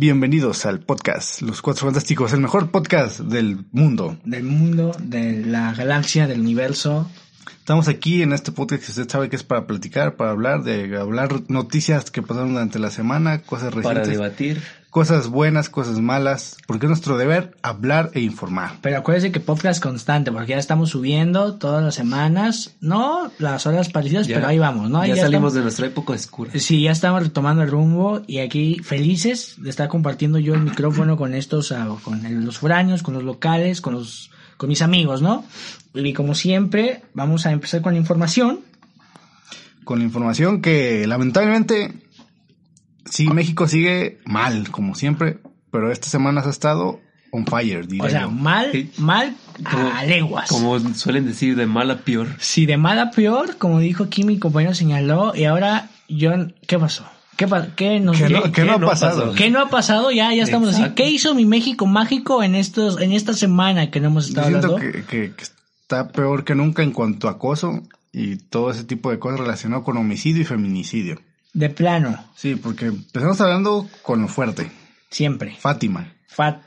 Bienvenidos al podcast Los Cuatro Fantásticos, el mejor podcast del mundo. Del mundo, de la galaxia, del universo. Estamos aquí en este podcast que usted sabe que es para platicar, para hablar, de hablar noticias que pasaron durante la semana, cosas recientes. Para debatir. Cosas buenas, cosas malas, porque es nuestro deber hablar e informar. Pero acuérdense que podcast constante, porque ya estamos subiendo todas las semanas, no las horas parecidas, Ya- pero ahí vamos, ¿no? Ya, Ya salimos estamos- de nuestra época oscura. Sí, ya estamos retomando el rumbo y aquí felices de estar compartiendo yo el micrófono con estos, ah, con el- los foráneos, con los locales, con los, con mis amigos, ¿no? Y como siempre, vamos a empezar con la información. Con la información que lamentablemente, sí, México sigue mal, como siempre, pero estas semanas ha estado on fire, diría O sea, yo. mal, Sí. mal Como- a leguas. Como suelen decir, de mal a peor. Si de mal a peor, como dijo aquí mi compañero señaló, y ahora yo, ¿qué pasó? ¿Qué, qué nos ¿Qué qué- no, qué qué no ha pasado? qué no ha pasado? Ya, ya estamos así. ¿Qué hizo mi México mágico en estos, en esta semana que no hemos Yo estado siento hablando? que, que- que está peor que nunca en cuanto a acoso y todo ese tipo de cosas relacionado con homicidio y feminicidio. De plano, Sí, porque empezamos hablando con lo fuerte. siempre. Fátima. Fat-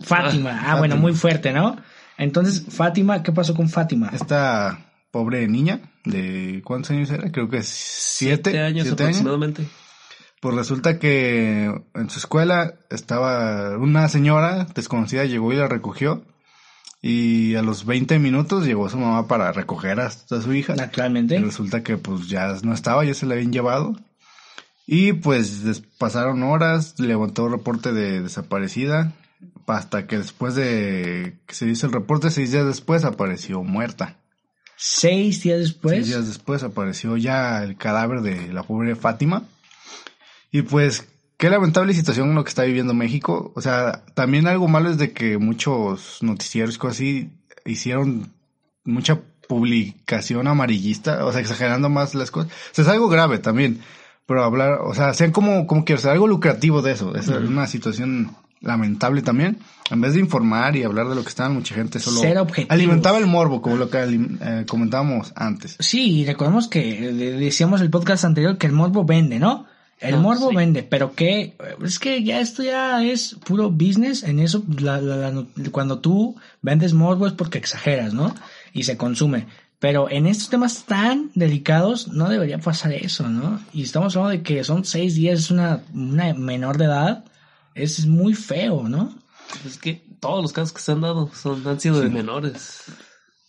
Fátima. Ah, bueno, Fátima. muy fuerte, ¿no? Entonces, Fátima, ¿qué pasó con Fátima? Esta pobre niña de ¿cuántos años era? Creo que siete, Siete años siete aproximadamente. Pues resulta que en su escuela estaba una señora desconocida, llegó y la recogió. Y a los 20 minutos llegó su mamá para recoger a, su hija. Y Naturalmente. resulta que pues ya no estaba, ya se la habían llevado. Y pues pasaron horas, levantó reporte de desaparecida, hasta que después de que se hizo el reporte, seis días después apareció muerta. Seis días después. Seis días después apareció ya el cadáver de la pobre Fátima. Y pues, qué lamentable situación lo que está viviendo México. O sea, también algo malo es de que muchos noticieros y cosas así hicieron mucha publicación amarillista, o sea, exagerando más las cosas. O sea, es algo grave también. Pero hablar, o sea, sean como, como que, o sea, algo lucrativo de eso. Es una situación lamentable también. En vez de informar y hablar de lo que estaba, mucha gente solo Ser alimentaba el morbo, como lo que eh, comentábamos antes. Sí, recordemos que eh, decíamos el podcast anterior que el morbo vende, ¿no? El morbo sí. vende, pero que es que ya esto ya es puro business. En eso, la- la- la no- cuando tú vendes morbo es porque exageras, ¿no? Y se consume. Pero en estos temas tan delicados no debería pasar eso, ¿no? Y estamos hablando de que son seis días, es una, una menor de edad. Es muy feo, ¿no? Es que todos los casos que se han dado son, han sido de menores.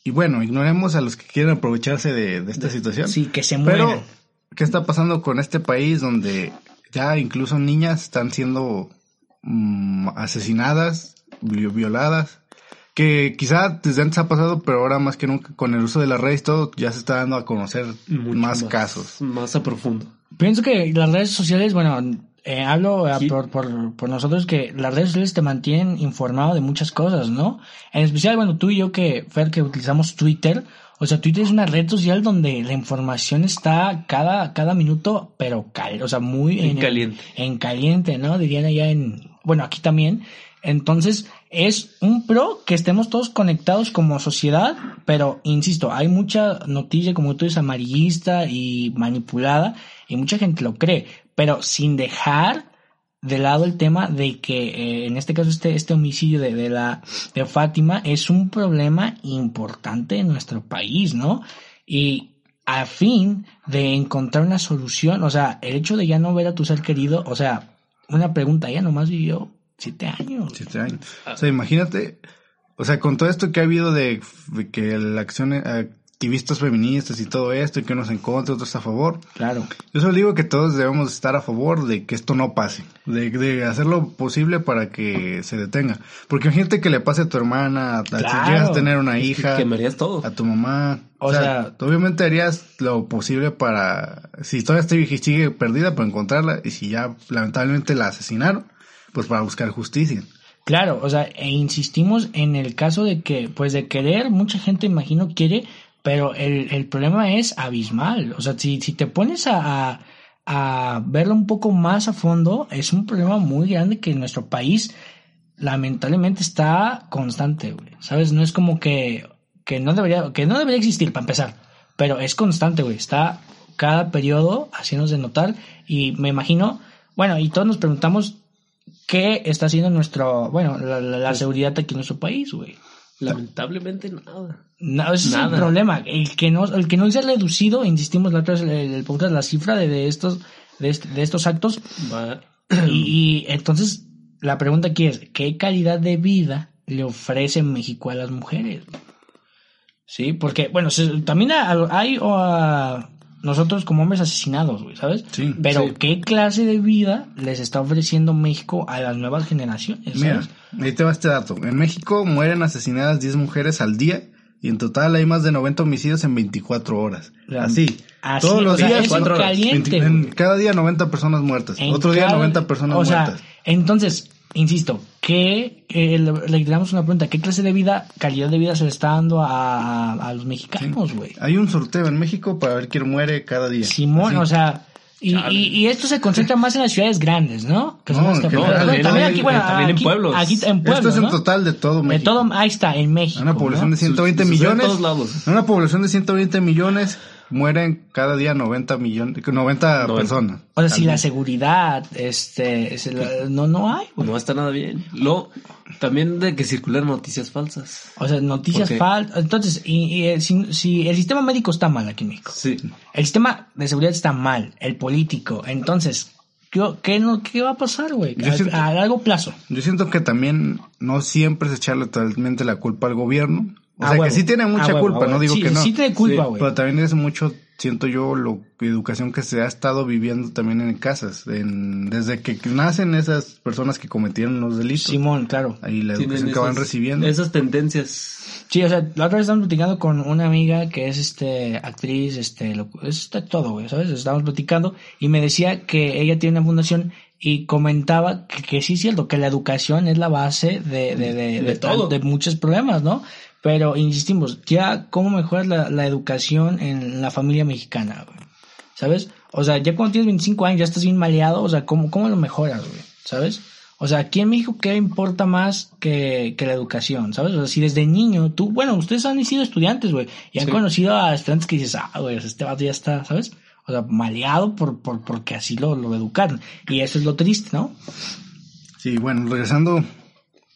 Y bueno, ignoremos a los que quieren aprovecharse de, de esta situación. Sí, que se mueran. Pero, ¿qué está pasando con este país donde ya incluso niñas están siendo mm, asesinadas, vi- violadas? Que quizá desde antes ha pasado, pero ahora más que nunca con el uso de las redes y todo, ya se está dando a conocer Mucho más, casos. Más a profundo. Pienso que las redes sociales, bueno, eh, hablo eh, Sí. por, por, por nosotros que las redes sociales te mantienen informado de muchas cosas, ¿no? En especial, bueno, tú y yo que, Fer, que utilizamos Twitter, o sea, Twitter es una red social donde la información está cada, cada minuto, pero cal, o sea, muy En caliente. En caliente, ¿no? Dirían allá en, bueno, aquí también. Entonces, es un pro que estemos todos conectados como sociedad, pero insisto, hay mucha noticia, como tú dices, amarillista y manipulada, y mucha gente lo cree, pero sin dejar de lado el tema de que eh, en este caso este, este homicidio de, de la de Fátima es un problema importante en nuestro país, ¿no? Y a fin de encontrar una solución, o sea, el hecho de ya no ver a tu ser querido, o sea, una pregunta, ella nomás vivió siete años. Siete años. O sea, imagínate, o sea, con todo esto que ha habido de, que la acción, eh, activistas feministas y todo esto, y que unos en contra, otros a favor, Claro. Yo solo digo que todos debemos estar a favor de que esto no pase, de, de hacer lo posible para que se detenga. Porque imagínate que le pase a tu hermana, a, si llegas a tener una Es que hija, quemarías todo. a tu mamá. O, O sea, sea- tú obviamente harías lo posible para, si todavía está y sigue perdida, para encontrarla, y si ya lamentablemente la asesinaron, pues para buscar justicia. Claro, o sea, e insistimos en el caso de que, pues de querer, mucha gente imagino quiere, pero el, el problema es abismal. O sea, si, si te pones a, a, a verlo un poco más a fondo, es un problema muy grande que en nuestro país lamentablemente está constante, güey. ¿Sabes? No es como que, que no debería, que no debería existir para empezar, pero es constante, güey. Está cada periodo haciéndose notar y me imagino, bueno, y todos nos preguntamos ¿qué está haciendo nuestro, bueno, la, la- la seguridad aquí en nuestro país, güey? Lamentablemente nada. No, ese es el problema. El que no, el que no se ha reducido, insistimos la otra vez, el, el podcast, la cifra de, de estos, de, este- de estos actos. Y, y entonces, la pregunta aquí es, ¿qué calidad de vida le ofrece México a las mujeres? Sí, porque, bueno, se- también ha- hay o a nosotros como hombres asesinados, güey, ¿sabes? Sí, Pero, sí. ¿qué clase de vida les está ofreciendo México a las nuevas generaciones? Mira, ¿sabes? ahí te va este dato. En México mueren asesinadas 10 mujeres al día y en total hay más de 90 homicidios en 24 horas. La- Así. Así, todos los sea, días. cuatro horas. caliente, 20 en güey. cada día 90 personas muertas. En Otro día cada- 90 personas o sea, muertas. entonces, insisto, ¿qué, eh, le, le damos una pregunta, ¿qué clase de vida, calidad de vida se le está dando a, a- los mexicanos, güey? Hay un sorteo en México para ver quién muere cada día. Simón, Así. o sea, y, y, y esto se concentra más en las ciudades grandes, ¿no? Que son No, las en capitales. general, Bueno, en también general, aquí, bueno, también en aquí- pueblos. Aquí en pueblos, Esto es en ¿no? total de todo De México. todo, ahí está, en México. Una población ¿no? de 120 Sucede en millones. todos lados. Una población de 120 millones mueren cada día 90 millones, 90 Noventa. personas. O sea, si la seguridad, este, es el- no, no hay, güey. No está nada bien. Luego, también de que circulan noticias falsas. O sea, noticias falsas. Entonces, y, y, eh, si, si el sistema médico está mal aquí en México, Sí. el sistema de seguridad está mal, el político, entonces, ¿qué, qué, no, qué va a pasar, güey? A, siento- a largo plazo. Yo siento que también no siempre es echarle totalmente la culpa al gobierno. O sea, huevo, que sí tiene a mucha culpa, a huevo. no digo Sí, que no. Sí tiene culpa, Sí, güey. Pero también es mucho, siento yo, lo educación que se ha estado viviendo también en casas, en, desde que nacen esas personas que cometieron los delitos. Simón, claro. Ahí la educación que van esas- recibiendo. Esas tendencias. Sí, o sea, la otra vez estábamos platicando con una amiga que es este actriz, este, lo, es este, todo, güey, ¿sabes? Estábamos platicando y me decía que ella tiene una fundación y comentaba que, que sí es cierto, que la educación es la base de, de, de, De todo. de muchos problemas, ¿no? Pero insistimos, ya cómo mejoras la, la educación en la familia mexicana, güey. ¿Sabes? O sea, ya cuando tienes 25 años ya estás bien maleado, o sea, ¿cómo, cómo lo mejoras, güey? ¿Sabes? O sea, aquí en México, ¿qué importa más que, que la educación? ¿Sabes? O sea, si desde niño tú, bueno, ustedes han sido estudiantes, güey, y han Sí. conocido a estudiantes que dices, ah, güey, este vato ya está, ¿sabes? O sea, maleado por, por, porque así lo, lo educaron. Y eso es lo triste, ¿no? Sí, bueno, regresando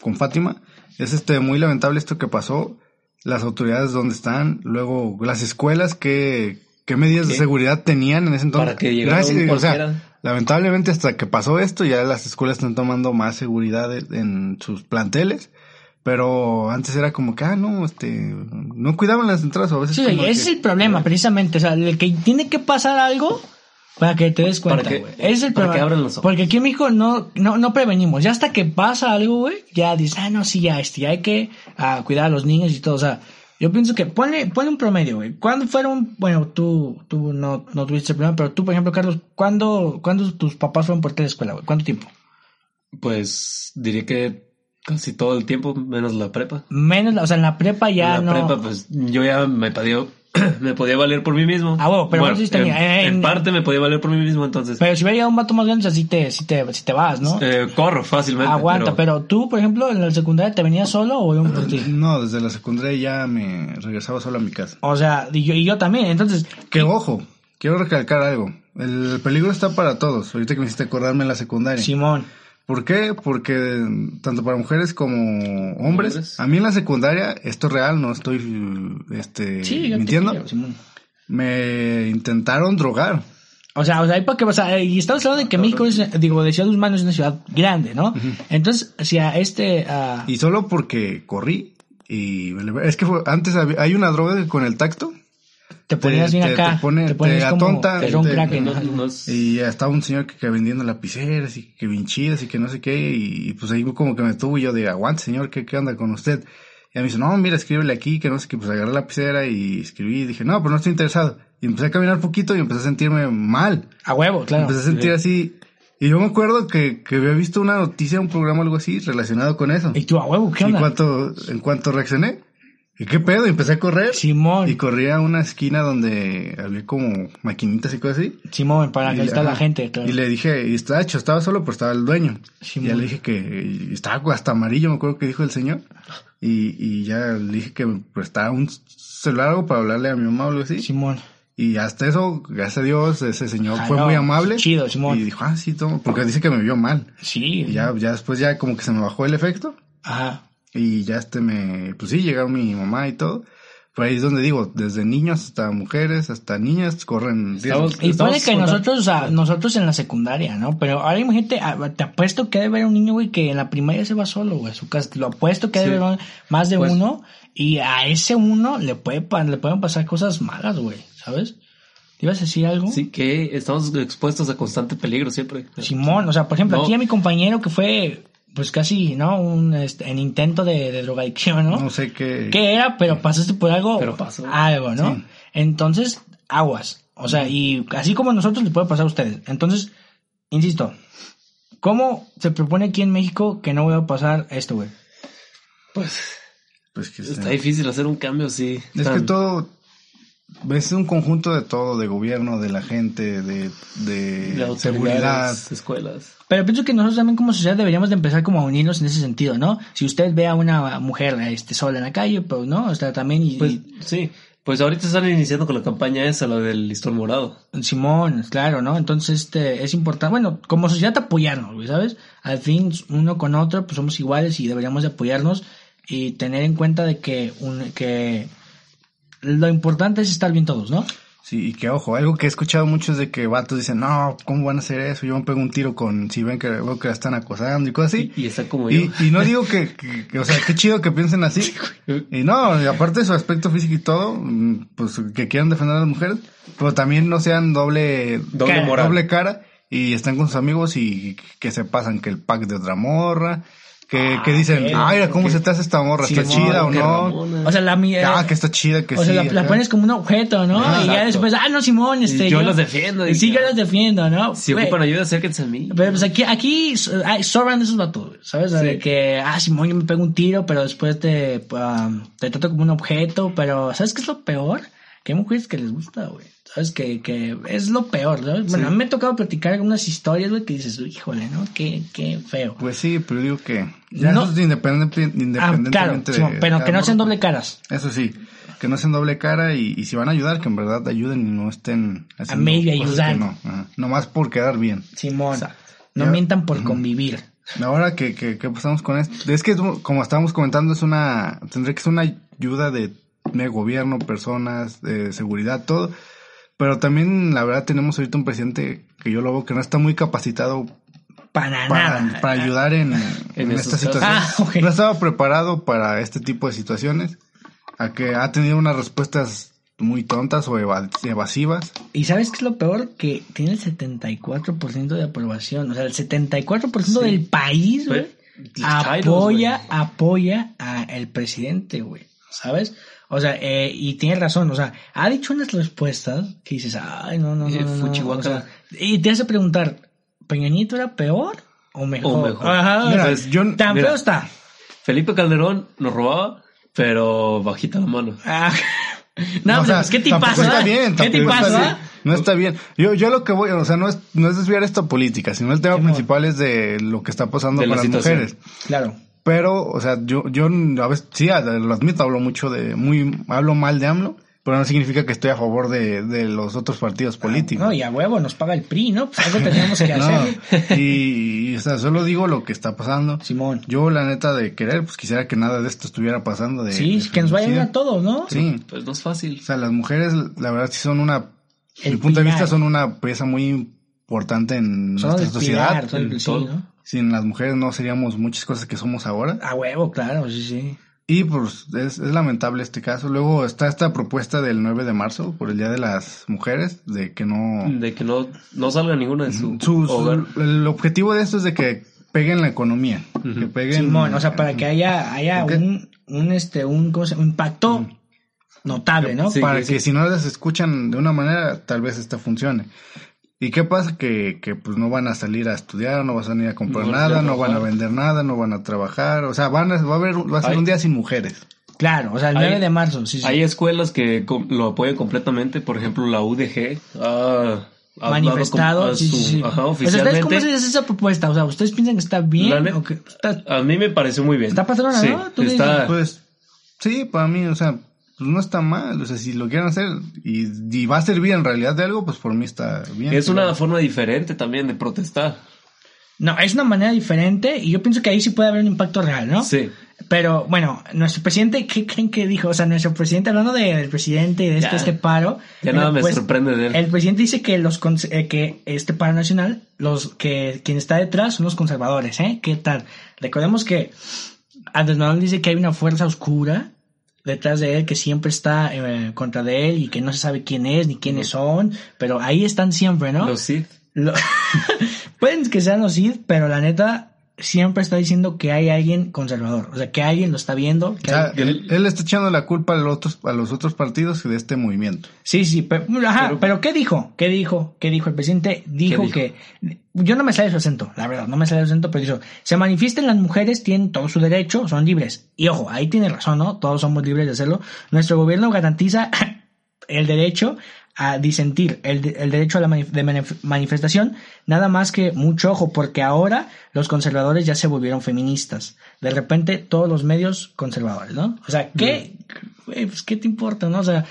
con Fátima, es este muy lamentable esto que pasó, las autoridades donde están, luego las escuelas que qué medidas de ¿Qué? seguridad tenían en ese entonces. Para que llegara Gracias, un o sea, lamentablemente hasta que pasó esto ya las escuelas están tomando más seguridad en sus planteles. Pero antes era como que, ah, no, este, no cuidaban las entradas o a veces Sí, como ese es que- el problema, precisamente. O sea, el que tiene que pasar algo para que te des cuenta, güey. Es el para problema. que abran los ojos. Porque aquí en México no, no, no prevenimos. Ya hasta que pasa algo, güey, ya dices, ah, no, sí, ya, este, ya hay que ah, cuidar a los niños y todo. O sea, yo pienso que ponle, ponle un promedio, güey. ¿Cuándo fueron, bueno, tú, tú no, no tuviste el problema, pero tú, por ejemplo, Carlos, ¿cuándo, ¿cuándo tus papás fueron por ti a la escuela, güey? ¿Cuánto tiempo? Pues diría que casi todo el tiempo, menos la prepa. Menos, o sea, en la prepa ya la no. prepa, pues yo ya me podía, me podía valer por mí mismo. Ah, bueno, pero sí en, tenía- en- en parte me podía valer por mí mismo, entonces Pero si hubiera llegado un vato más grande, o sea, sí te, sí te, sí te vas, ¿no? eh, corro fácilmente. Aguanta, pero... tú, por ejemplo, en la secundaria te venías solo o iban por ti? No, desde la secundaria ya me regresaba solo a mi casa. O sea, y yo, y yo también, entonces, Que ojo, quiero recalcar algo. El peligro está para todos. Ahorita que me hiciste acordarme en la secundaria. Simón, ¿Por qué? Porque tanto para mujeres como hombres, Hombres. a mí en la secundaria, esto es real, no estoy este, sí, mintiendo, creo, Simón. me intentaron drogar. O sea, o sea, para que, o sea, y estamos hablando de que México es, digo, de Ciudad Guzmán es una ciudad grande, ¿no? Entonces, si a este, Y solo porque corrí. Y es que fue- antes había- hay una droga con el tacto te ponías bien te- acá, te pone- ponías te como atonta, que era un te- kraken, no, ajá. no es- y estaba un señor que, que vendiendo lapiceras y que bien chidas y que no sé qué. Y, y pues ahí como que me tuvo y yo de aguante señor, ¿qué, qué onda con usted? Y me dice, no, mira, escríbele aquí, que no sé qué, pues agarré la lapicera y escribí y dije, no, pero no estoy interesado. Y empecé a caminar poquito y empecé a sentirme mal. A huevo, claro. Empecé a sentir así. Y yo me acuerdo que, que había visto una noticia, un programa algo así relacionado con eso. Y tú, a huevo, ¿qué Y en onda? cuanto, en cuanto reaccioné, ¿y qué pedo? Empecé a correr. Simón, Y corrí a una esquina donde había como maquinitas y cosas así. Simón, para que está la gente, claro. Y le dije, y estaba hecho, estaba solo, pero estaba el dueño. Simón. y ya le dije que estaba hasta amarillo, me acuerdo que dijo el señor. Y, y ya le dije que me prestara un celular algo para hablarle a mi mamá o algo así. Simón. Y hasta eso, gracias a Dios, ese señor Ah, fue no, muy amable. chido, Simón. Y dijo, ah, sí, toma, porque dice que me vio mal. Sí. Y ya, ya después ya como que se me bajó el efecto. Ajá. Y ya este me, pues sí, llegaron mi mamá y todo. Pero ahí es donde digo, desde niños hasta mujeres, hasta niñas, corren. Estamos- Y Estamos que nosotros, o sea, nosotros en la secundaria, ¿no? Pero ahora imagínate, ah, te apuesto que debe haber un niño, güey, que en la primaria se va solo, güey, a su casa. Lo apuesto que debe Sí. haber más de Pues- uno. Y a ese uno le puede, le pueden pasar cosas malas, güey, ¿sabes? ¿Te ibas a decir algo? Sí, que estamos expuestos a constante peligro siempre. Simón, o sea, por ejemplo, No. aquí a mi compañero que fue, pues casi, ¿no? Un, este, en intento de, de drogadicción, ¿no? No sé qué. ¿Qué era? Pero pasaste por algo. Pero pasó. Algo, ¿no? Sí. Entonces, aguas. O sea, y así como a nosotros le puede pasar a ustedes. Entonces, insisto, ¿cómo se propone aquí en México que no va a pasar esto, güey? Pues Pues que está sea. difícil hacer un cambio así. Es tan- que todo es un conjunto de todo, de gobierno, de la gente, de, de, de seguridad. escuelas. Pero pienso que nosotros también como sociedad deberíamos de empezar como a unirnos en ese sentido, ¿no? Si usted ve a una mujer este, sola en la calle, pues, ¿no? O sea, también y, Pues y- sí, pues ahorita están iniciando con la campaña esa, la del listón morado. Simón, claro, ¿no? Entonces, este, es importante, bueno, como sociedad apoyarnos, ¿sabes? Al fin, uno con otro, pues somos iguales y deberíamos de apoyarnos y tener en cuenta de que, un, que lo importante es estar bien todos, ¿no? Sí, y que ojo, algo que he escuchado mucho es de que vatos dicen, no, ¿cómo van a hacer eso? Yo me pego un tiro con, si ven que veo que la están acosando y cosas así. Y, y está como Y, yo. y no digo que, que- que, o sea, qué chido que piensen así. Y no, y aparte de su aspecto físico y todo, pues que quieran defender a las mujeres, pero también no sean doble, Doble Cara, moral. doble cara y están con sus amigos y que se pasan que el pack de otra morra, que, que dicen, ok, ay, mira, ¿cómo se te hace esta morra? ¿Está chida o no? Ramona. O sea, la mía. Ah, que está chida, que o sí. sea, la, pones como un objeto, ¿no? Ah, y ya después, ah, no, Simón, este. Y yo los defiendo, Sí, y yo ya. los defiendo, ¿no? si ocupan ayuda, acérquense a mí. Pero pues aquí, aquí sobran esos vatos, ¿sabes? O Sí. De que, ah, Simón, yo me pego un tiro, pero después te, um, te trato como un objeto, pero ¿sabes qué es lo peor? Que hay mujeres que les gusta, güey. ¿Sabes? Que, que es lo peor, ¿sabes? Bueno, a mí me ha tocado platicar algunas historias, güey, que dices, híjole, ¿no? Qué, qué feo. Pues sí, pero digo que ya No. eso es independente, Ah, independientemente claro, de Simón, pero que no sean doble caras. Eso sí, que no sean doble cara y, y si van a ayudar, que en verdad ayuden y no estén cosas que ayudando. No, ajá. nomás por quedar bien. Simón. No Ya. mientan por convivir. Ahora que, que, que pasamos con esto, es que como estábamos comentando, es una, tendría que ser una ayuda de, de gobierno, personas, de seguridad, todo. Pero también, la verdad, tenemos ahorita un presidente que yo lo veo que no está muy capacitado Para, para, nada. para ayudar en, en esos esta casos. situación. Ah. No estaba preparado para este tipo de situaciones, a que ha tenido unas respuestas muy tontas o eva- evasivas. Y ¿sabes qué es lo peor? Que tiene el 74% de aprobación. O sea, el 74% del país, güey, apoya, apoya al presidente, güey. ¿Sabes? O sea, eh, y tiene razón. O sea, ha dicho unas respuestas que dices, ay, no, no, no. Eh, no, no". fuchihuaca. O sea, y te hace preguntar, ¿Peña Nieto era peor o mejor? O mejor. Ajá. Mira, Pues, yo, Tan mira. feo está. Felipe Calderón nos robaba, pero bajita la mano. Ah. No, o pues, sea, pues, ¿qué te pasa? está bien, ¿Qué te pasa? bien. No está bien. Yo, yo lo que voy, o sea, no es, no es desviar esta política, sino el tema principal es de lo que está pasando De con la las situación. mujeres. Claro. Pero, o sea, yo, yo a veces, sí, lo admito, hablo mucho de, muy, hablo mal de AMLO, pero no significa que estoy a favor de, de los otros partidos políticos. No, y a huevo nos paga el PRI, ¿no? Pues algo tenemos que No, hacer. y, y, o sea, solo digo lo que está pasando. Simón. Yo, la neta, de querer, pues quisiera que nada de esto estuviera pasando. De, Sí, de que nos vayan a todos, ¿no? Sí, Pues no es fácil. o sea, las mujeres, la verdad, sí son una, El mi punto de vista, son una pieza muy importante en Son nuestra sociedad. pilar, son el- en sí, todo. ¿no? Sin las mujeres no seríamos muchas cosas que somos ahora. A huevo, claro, sí, sí. Y pues es, es lamentable este caso. Luego está esta propuesta del 9 de marzo por el Día de las Mujeres de que no... De que no, no salga ninguna de su Su- su- hogar. el objetivo de esto es de que peguen la economía. Que peguen... Simón, o sea, para que haya, haya un, un, este, un, ¿cómo se? Un impacto notable, ¿no? Sí. para que si no las escuchan de una manera, tal vez esta funcione. ¿Y qué pasa? Que, que pues no van a salir a estudiar, no van a salir a comprar No nada, a no van a vender nada, no van a trabajar. O sea, van a, va a haber, va a ser Ay. un día sin mujeres. Claro, o sea, el Hay- 9 de marzo, sí, sí. Hay escuelas que lo apoyan completamente, por ejemplo la UDG ha manifestado, a sí, su- sí, sí. Ajá, o sea, ¿ustedes ¿cómo oficialmente. se hace esa propuesta? O sea, ¿ustedes piensan que está bien La net- o que está... A mí me pareció muy bien. Está patrona, Sí, ¿no? Tú está, Pues sí, para mí, o sea, pues no está mal. O sea, si lo quieren hacer y, y va a servir en realidad de algo, pues por mí está bien. Es una forma diferente también de protestar. No, es una manera diferente y yo pienso que ahí sí puede haber un impacto real, ¿no? Sí. Pero bueno, nuestro presidente, ¿qué creen que dijo? O sea, nuestro presidente, hablando de- del presidente y de este, Ya. este paro. Ya nada me pues, sorprende de él. El presidente dice que los eh, que este paro nacional, los que quien está detrás son los conservadores, ¿eh? ¿Qué tal? Recordemos que Andrés Manuel dice que hay una fuerza oscura detrás de él que siempre está eh, contra de él y que no se sabe quién es ni quiénes son, pero ahí están siempre, ¿no? Los Sith. Lo- Pueden que sean los Sith, pero la neta siempre está diciendo que hay alguien conservador. O sea, que alguien lo está viendo. O que sea, hay- él, él está echando la culpa a los otros, a los otros partidos y de este movimiento. Sí, sí, pero, ajá, Pero- pero, ¿qué dijo? ¿Qué dijo? ¿Qué dijo? El presidente dijo, dijo? que... Yo no me sale su acento, la verdad, no me sale su acento, pero dijo, se manifiesten las mujeres, tienen todo su derecho, son libres. Y ojo, ahí tiene razón, ¿no? Todos somos libres de hacerlo. Nuestro gobierno garantiza el derecho a disentir, el, el derecho a la manif- de manif- manifestación, nada más que mucho ojo, porque ahora los conservadores ya se volvieron feministas. De repente todos los medios conservadores, ¿no? O sea, ¿qué, pues, ¿qué te importa, no? O sea,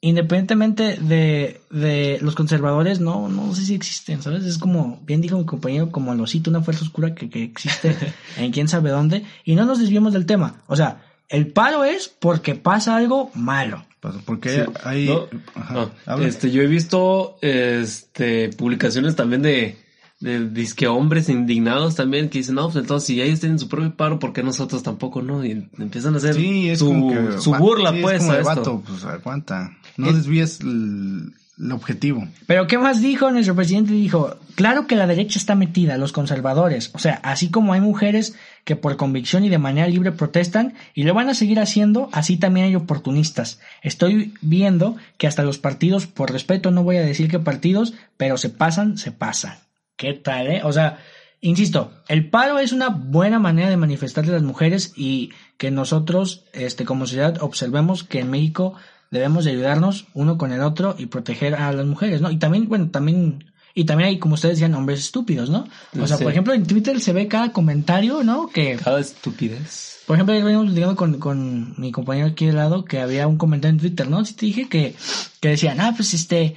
independientemente de, de los conservadores, no, no sé si existen, ¿sabes? Es como, bien dijo mi compañero, como el osito, una fuerza oscura que, que existe en quién sabe dónde, y no nos desviemos del tema. O sea, el paro es porque pasa algo malo. Porque Sí. hay... No, Ajá, no, habla. este, yo he visto este, publicaciones también de, de disque hombres indignados también que dicen, no, pues entonces si ellos tienen su propio paro, ¿por qué nosotros tampoco no? Y empiezan a hacer Sí, es su, como que... su burla, sí, es pues, como a esto. vato, pues aguanta. No Es- desvíes el, el objetivo. Pero ¿qué más dijo nuestro presidente? Dijo, claro que la derecha está metida, los conservadores. O sea, así como hay mujeres que por convicción y de manera libre protestan y lo van a seguir haciendo, así también hay oportunistas. Estoy viendo que hasta los partidos, por respeto no voy a decir qué partidos, pero se pasan, se pasan. ¿Qué tal, eh? O sea, insisto, el paro es una buena manera de manifestar de las mujeres y que nosotros, este, como sociedad, observemos que en México debemos de ayudarnos uno con el otro y proteger a las mujeres, ¿no? Y también, bueno, también, y también hay, como ustedes decían, hombres estúpidos, ¿no? O sea, Sí. por ejemplo, en Twitter se ve cada comentario, ¿no? Que, Cada estupidez. por ejemplo, ayer veníamos platicando con, con mi compañero aquí de lado que había un comentario en Twitter, ¿no? Si te dije que, que decían, ah, pues este,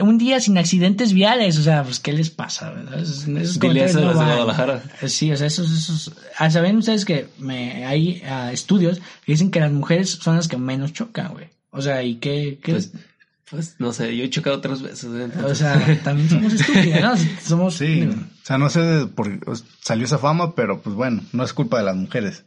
un día sin accidentes viales, o sea, pues, ¿qué les pasa? verdad? Esos- esos Dile eso no de. Guadalajara. Sí, o sea, esos, esos, ah, saben ustedes que me, hay ah, estudios que dicen que las mujeres son las que menos chocan, güey. O sea, y que, que Pues, pues, no sé, yo he chocado tres veces. ¿eh? o sea, también somos estúpidos, ¿no? Somos, Sí, o sea, no sé de por qué salió esa fama, pero pues bueno, no es culpa de las mujeres.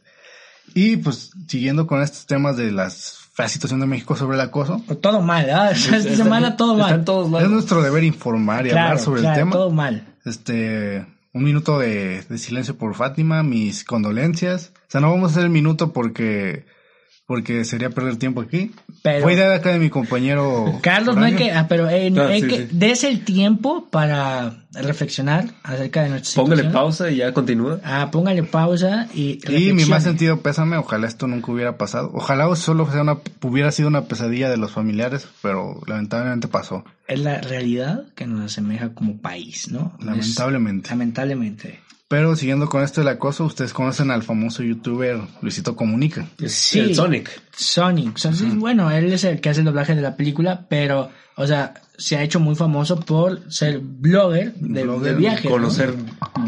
Y pues siguiendo con estos temas de las, la situación de México sobre el acoso, todo mal, ¿ah? Esta Está- semana todo está mal. en todos es nuestro deber informar y Claro, hablar sobre claro, el tema. todo mal. Este, un minuto de, de silencio por Fátima, mis condolencias. O sea, no vamos a hacer el minuto porque, porque sería perder tiempo aquí. Pero- Fue idea de acá de mi compañero. Carlos, no hay que, ah, pero eh, no Ah, hay sí, que, sí. des el tiempo para reflexionar acerca de nuestra Póngale situación. pausa y ya continúa. Ah, póngale pausa y Y mi más sentido pésame, ojalá esto nunca hubiera pasado. Ojalá solo sea una, hubiera sido una pesadilla de los familiares, pero lamentablemente pasó. Es la realidad que nos asemeja como país, ¿no? Es- Lamentablemente. Pero siguiendo con esto del acoso, ustedes conocen al famoso youtuber Luisito Comunica. Sí. El Sonic. Sonic. So- sí, Bueno, él es el que hace el doblaje de la película, pero, o sea, se ha hecho muy famoso por ser blogger de, Blogger, de viajes. ¿no? Conocer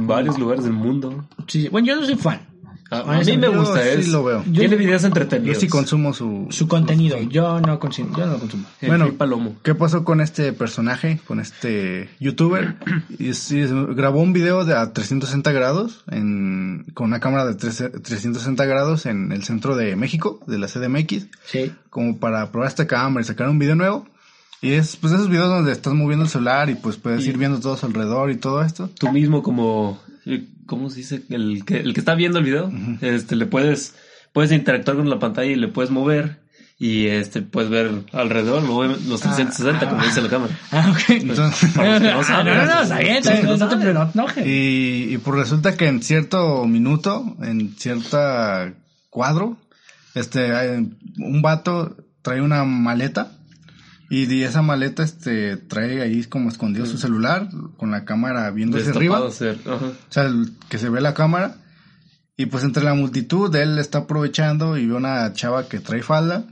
varios lugares del mundo. Sí, sí. Bueno, yo no soy fan. A, a mí me Yo gusta sí es. lo veo. Tiene videos Yo entretenidos. sí consumo su... Su contenido. Yo no consumo. Yo no lo consumo. El Bueno. Palomo. ¿Qué pasó con este personaje, con este youtuber? Y es- grabó un video de a 360 grados en, con una cámara de 13 360 grados en el centro de México, de la CDMX, Sí. como para probar esta cámara y sacar un video nuevo. Y es pues esos videos donde estás moviendo el celular y pues puedes ir viendo todo a su alrededor y todo esto. Tú mismo como... ¿Cómo se dice? El que, el que está viendo el video. Este, le puedes... Puedes interactuar con la pantalla y le puedes mover. Y este, puedes ver alrededor, los 360, como dice la cámara. Ah, ok. Entonces, los que no Ah, no, no, no, está bien, está bien, no te no te enojes. y, y pues resulta que en cierto minuto, en cierta cuadro, este, un vato trae una maleta y esa maleta este trae ahí como escondido su celular con la cámara viendo hacia arriba. Destapado ser. Ajá. O sea, el- que se ve la cámara. Y pues entre la multitud, él está aprovechando y ve una chava que trae falda.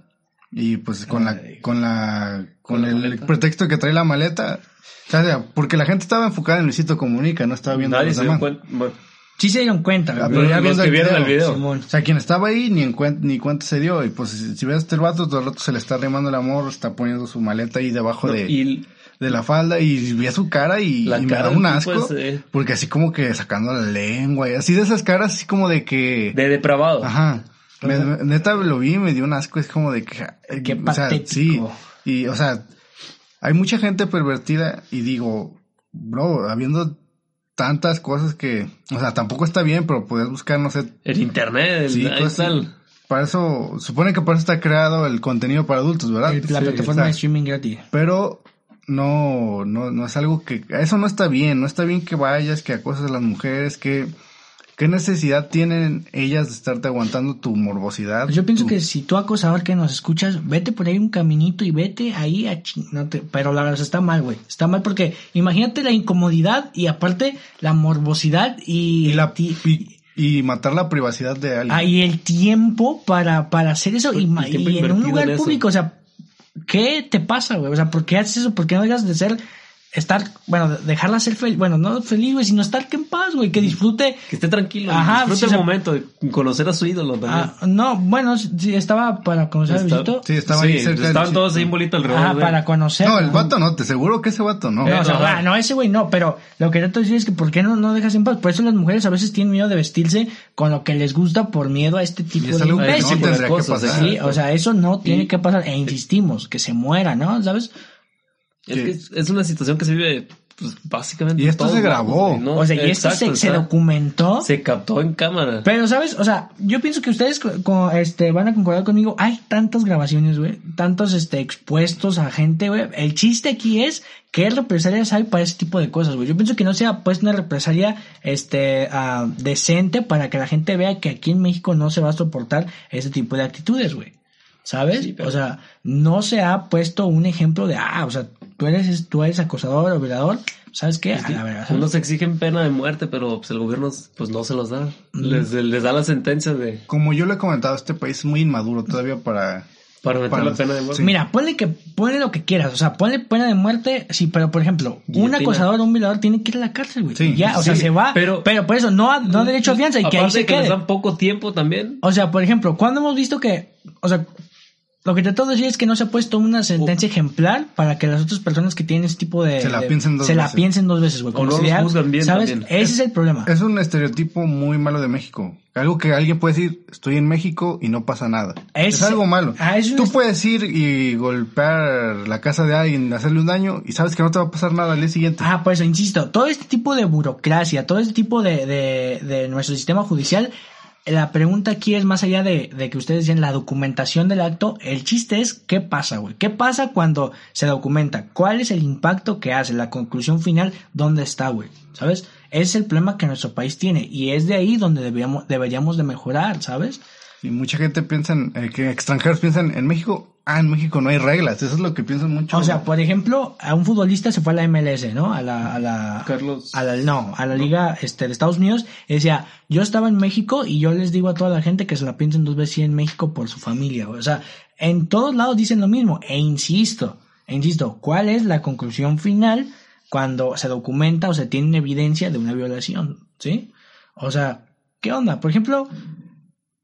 Y pues con la, con la, con el pretexto que trae la maleta. O sea, porque la gente estaba enfocada en Luisito Comunica, no estaba viendo a Nadie los se dio demás. cuenta. Sí se dieron cuenta, Ah, güey. pero ya viendo que el vieron el video. video. Simón. O sea, quien estaba ahí ni en cuenta, ni cuenta se dio. Y pues si, si ves este vato, todo el rato se le está remando el amor, está poniendo su maleta ahí debajo no, de, y de la falda y vi su cara y, La y me da un tipo asco. ese. Porque así como que sacando la lengua y así de esas caras, así como de que... de depravado. Ajá. Me- me- neta lo vi y me dio un asco, es como de que... eh, Qué o sea, patético. sí. Y, o sea, hay mucha gente pervertida y digo, bro, habiendo tantas cosas que... O sea, tampoco está bien, pero puedes buscar, no sé, El internet, el, Sí, ahí está el- para eso, supone que para eso está creado el contenido para adultos, ¿verdad? El- la Sí, plataforma de streaming gratis. Pero no, no, no es algo que, eso no está bien, no está bien que vayas, que acoses a las mujeres, que, ¿qué necesidad tienen ellas de estarte aguantando tu morbosidad? Yo pienso tu- que si tú acosador que nos escuchas, vete por ahí un caminito y vete ahí a chin- no te- pero la verdad está mal, güey. Está mal porque imagínate la incomodidad y aparte la morbosidad y, y, la, y, y matar la privacidad de alguien. ah, y el tiempo para, para hacer eso y, en un lugar en público, o sea, ¿qué te pasa, güey? O sea, ¿por qué haces eso? ¿Por qué no dejas de ser estar, bueno, dejarla ser feliz, bueno, no feliz, güey, sino estar que en paz, güey, que disfrute Que esté tranquilo. Ajá, disfrute sí, o el sea- momento de conocer a su ídolo también. Ah, no, bueno, sí, estaba para conocer Está- Luisito. Sí, estaba Sí, ahí cerca estaban todos ahí en bolita alrededor. Ajá, de- para conocer. No, el vato no, te seguro que ese vato no. No, o sea, Ajá. ah, no, ese güey no, pero lo que trato de decir es que ¿por qué no, no dejas en paz? Por eso las mujeres a veces tienen miedo de vestirse con lo que les gusta por miedo a este tipo Y es de algo que no que pasar. Sí, o sea, eso no tiene Y- que pasar. E insistimos, que se muera, ¿no? ¿Sabes? Es, que es, es una situación que se vive, pues, básicamente. Y esto se grabó. ¿no? O sea, y esto se, se documentó. Se captó en cámara. Pero, ¿sabes? O sea, yo pienso que ustedes este, van a concordar conmigo. Hay tantas grabaciones, güey. Tantos este, expuestos a gente, güey. El chiste aquí es qué represalias hay para ese tipo de cosas, güey. Yo pienso que no sea pues una represalia este, ah, decente para que la gente vea que aquí en México no se va a soportar ese tipo de actitudes, güey. ¿Sabes? Sí, pero- O sea, no se ha puesto un ejemplo de, ah, o sea, tú eres, tú eres acosador o violador. ¿Sabes qué? A la verga, ¿sabes? Unos exigen pena de muerte, pero pues, el gobierno pues no se los da. Les, les da la sentencia de Como yo le he comentado, este país es muy inmaduro todavía para... para meter Para la los- pena de muerte. sí. Mira, ponle que ponle lo que quieras, o sea, ponle pena de muerte, sí, pero por ejemplo, un acosador o un violador tiene que ir a la cárcel, güey. Sí, ya, o sea, se va, pero- pero, por eso no, ha- no derecho a fianza y que ahí Aparte se que les quede. dan poco tiempo también. O sea, por ejemplo, cuando hemos visto que, o sea, lo que trato de decir es que no se ha puesto una sentencia ejemplar para que las otras personas que tienen ese tipo de... Se la de- piensen dos se la veces. piensen dos veces, güey. O no los juzgan bien ¿Sabes? también. Ese es el problema. Es un estereotipo muy malo de México. Algo que alguien puede decir, estoy en México y no pasa nada. Es- Es, algo malo. Ah, es Tú est- puedes ir y golpear la casa de alguien, hacerle un daño y sabes que no te va a pasar nada al día siguiente. Ah, por eso, insisto, todo este tipo de burocracia, todo este tipo de, de, de nuestro sistema judicial, la pregunta aquí es más allá de, de que ustedes decían la documentación del acto, el chiste es qué pasa, güey. ¿Qué pasa cuando se documenta? ¿Cuál es el impacto que hace? La conclusión final, ¿dónde está, güey? ¿Sabes? Es el problema que nuestro país tiene y es de ahí donde deberíamos, deberíamos de mejorar, ¿sabes? Y mucha gente piensa en, eh, que extranjeros piensan en México, ah, en México no hay reglas. Eso es lo que piensan mucho. O sea, por ejemplo, a un futbolista se fue a la MLS, ¿no? A la, a la, Carlos. a la, no, a la liga, este, de Estados Unidos. Y decía, yo estaba en México y yo les digo a toda la gente que se la piensen dos veces en México por su familia. güey. O sea, en todos lados dicen lo mismo. E insisto, e insisto, ¿cuál es la conclusión final cuando se documenta o se tiene evidencia de una violación? ¿Sí? O sea, ¿qué onda? Por ejemplo,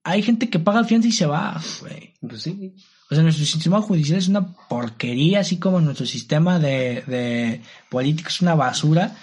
hay gente que paga fianza y se va, güey. Pues sí. O sea, nuestro sistema judicial es una porquería, así como nuestro sistema de, de político es una basura.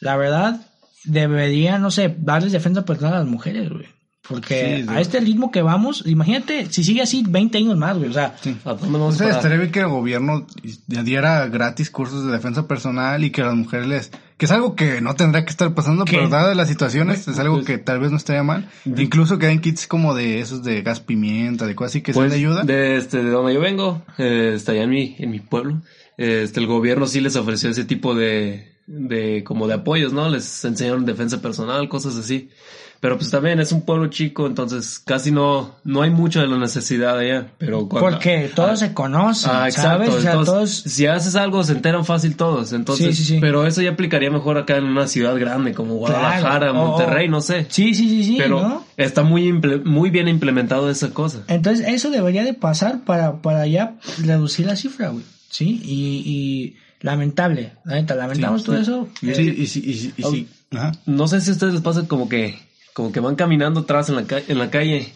La verdad, debería, no sé, darles defensa personal a las mujeres, güey. Porque Sí, a este ritmo que vamos, imagínate, si sigue así 20 años más, güey. O sea, Sí. ¿A dónde vamos a sea, parar? estaría bien que el gobierno diera gratis cursos de defensa personal y que a las mujeres les... Que es algo que no tendría que estar pasando, ¿Qué? pero dadas las situaciones, Pues, es algo pues, que tal vez no estaría mal. Incluso que den kits como de esos de gas pimienta, de cosas así que Pues, se le ayuda. De, este, de donde yo vengo, eh, está allá en mi, en mi pueblo, eh, este, el gobierno sí les ofreció ese tipo de, de, como de apoyos, ¿no? Les enseñaron defensa personal, cosas así. Pero pues también es un pueblo chico, entonces casi no, no hay mucho de la necesidad allá. Pero cuando, Porque todos se conocen, Ah, ¿sabes? exacto. O sea, Entonces, todos... Si haces algo, se enteran fácil todos. Entonces, Sí, sí, sí. pero eso ya aplicaría mejor acá en una ciudad grande como Guadalajara, Claro. Monterrey, no sé. Sí, sí, sí, sí, pero ¿no? está muy, muy bien implementado esa cosa. Entonces, eso debería de pasar para, para ya reducir la cifra, güey. ¿Sí? Y, y lamentable, la neta, lamentamos todo eso. Sí, y sí, y sí, y sí. Ajá. No sé si a ustedes les pasa como que, como que van caminando atrás en la, ca- en la calle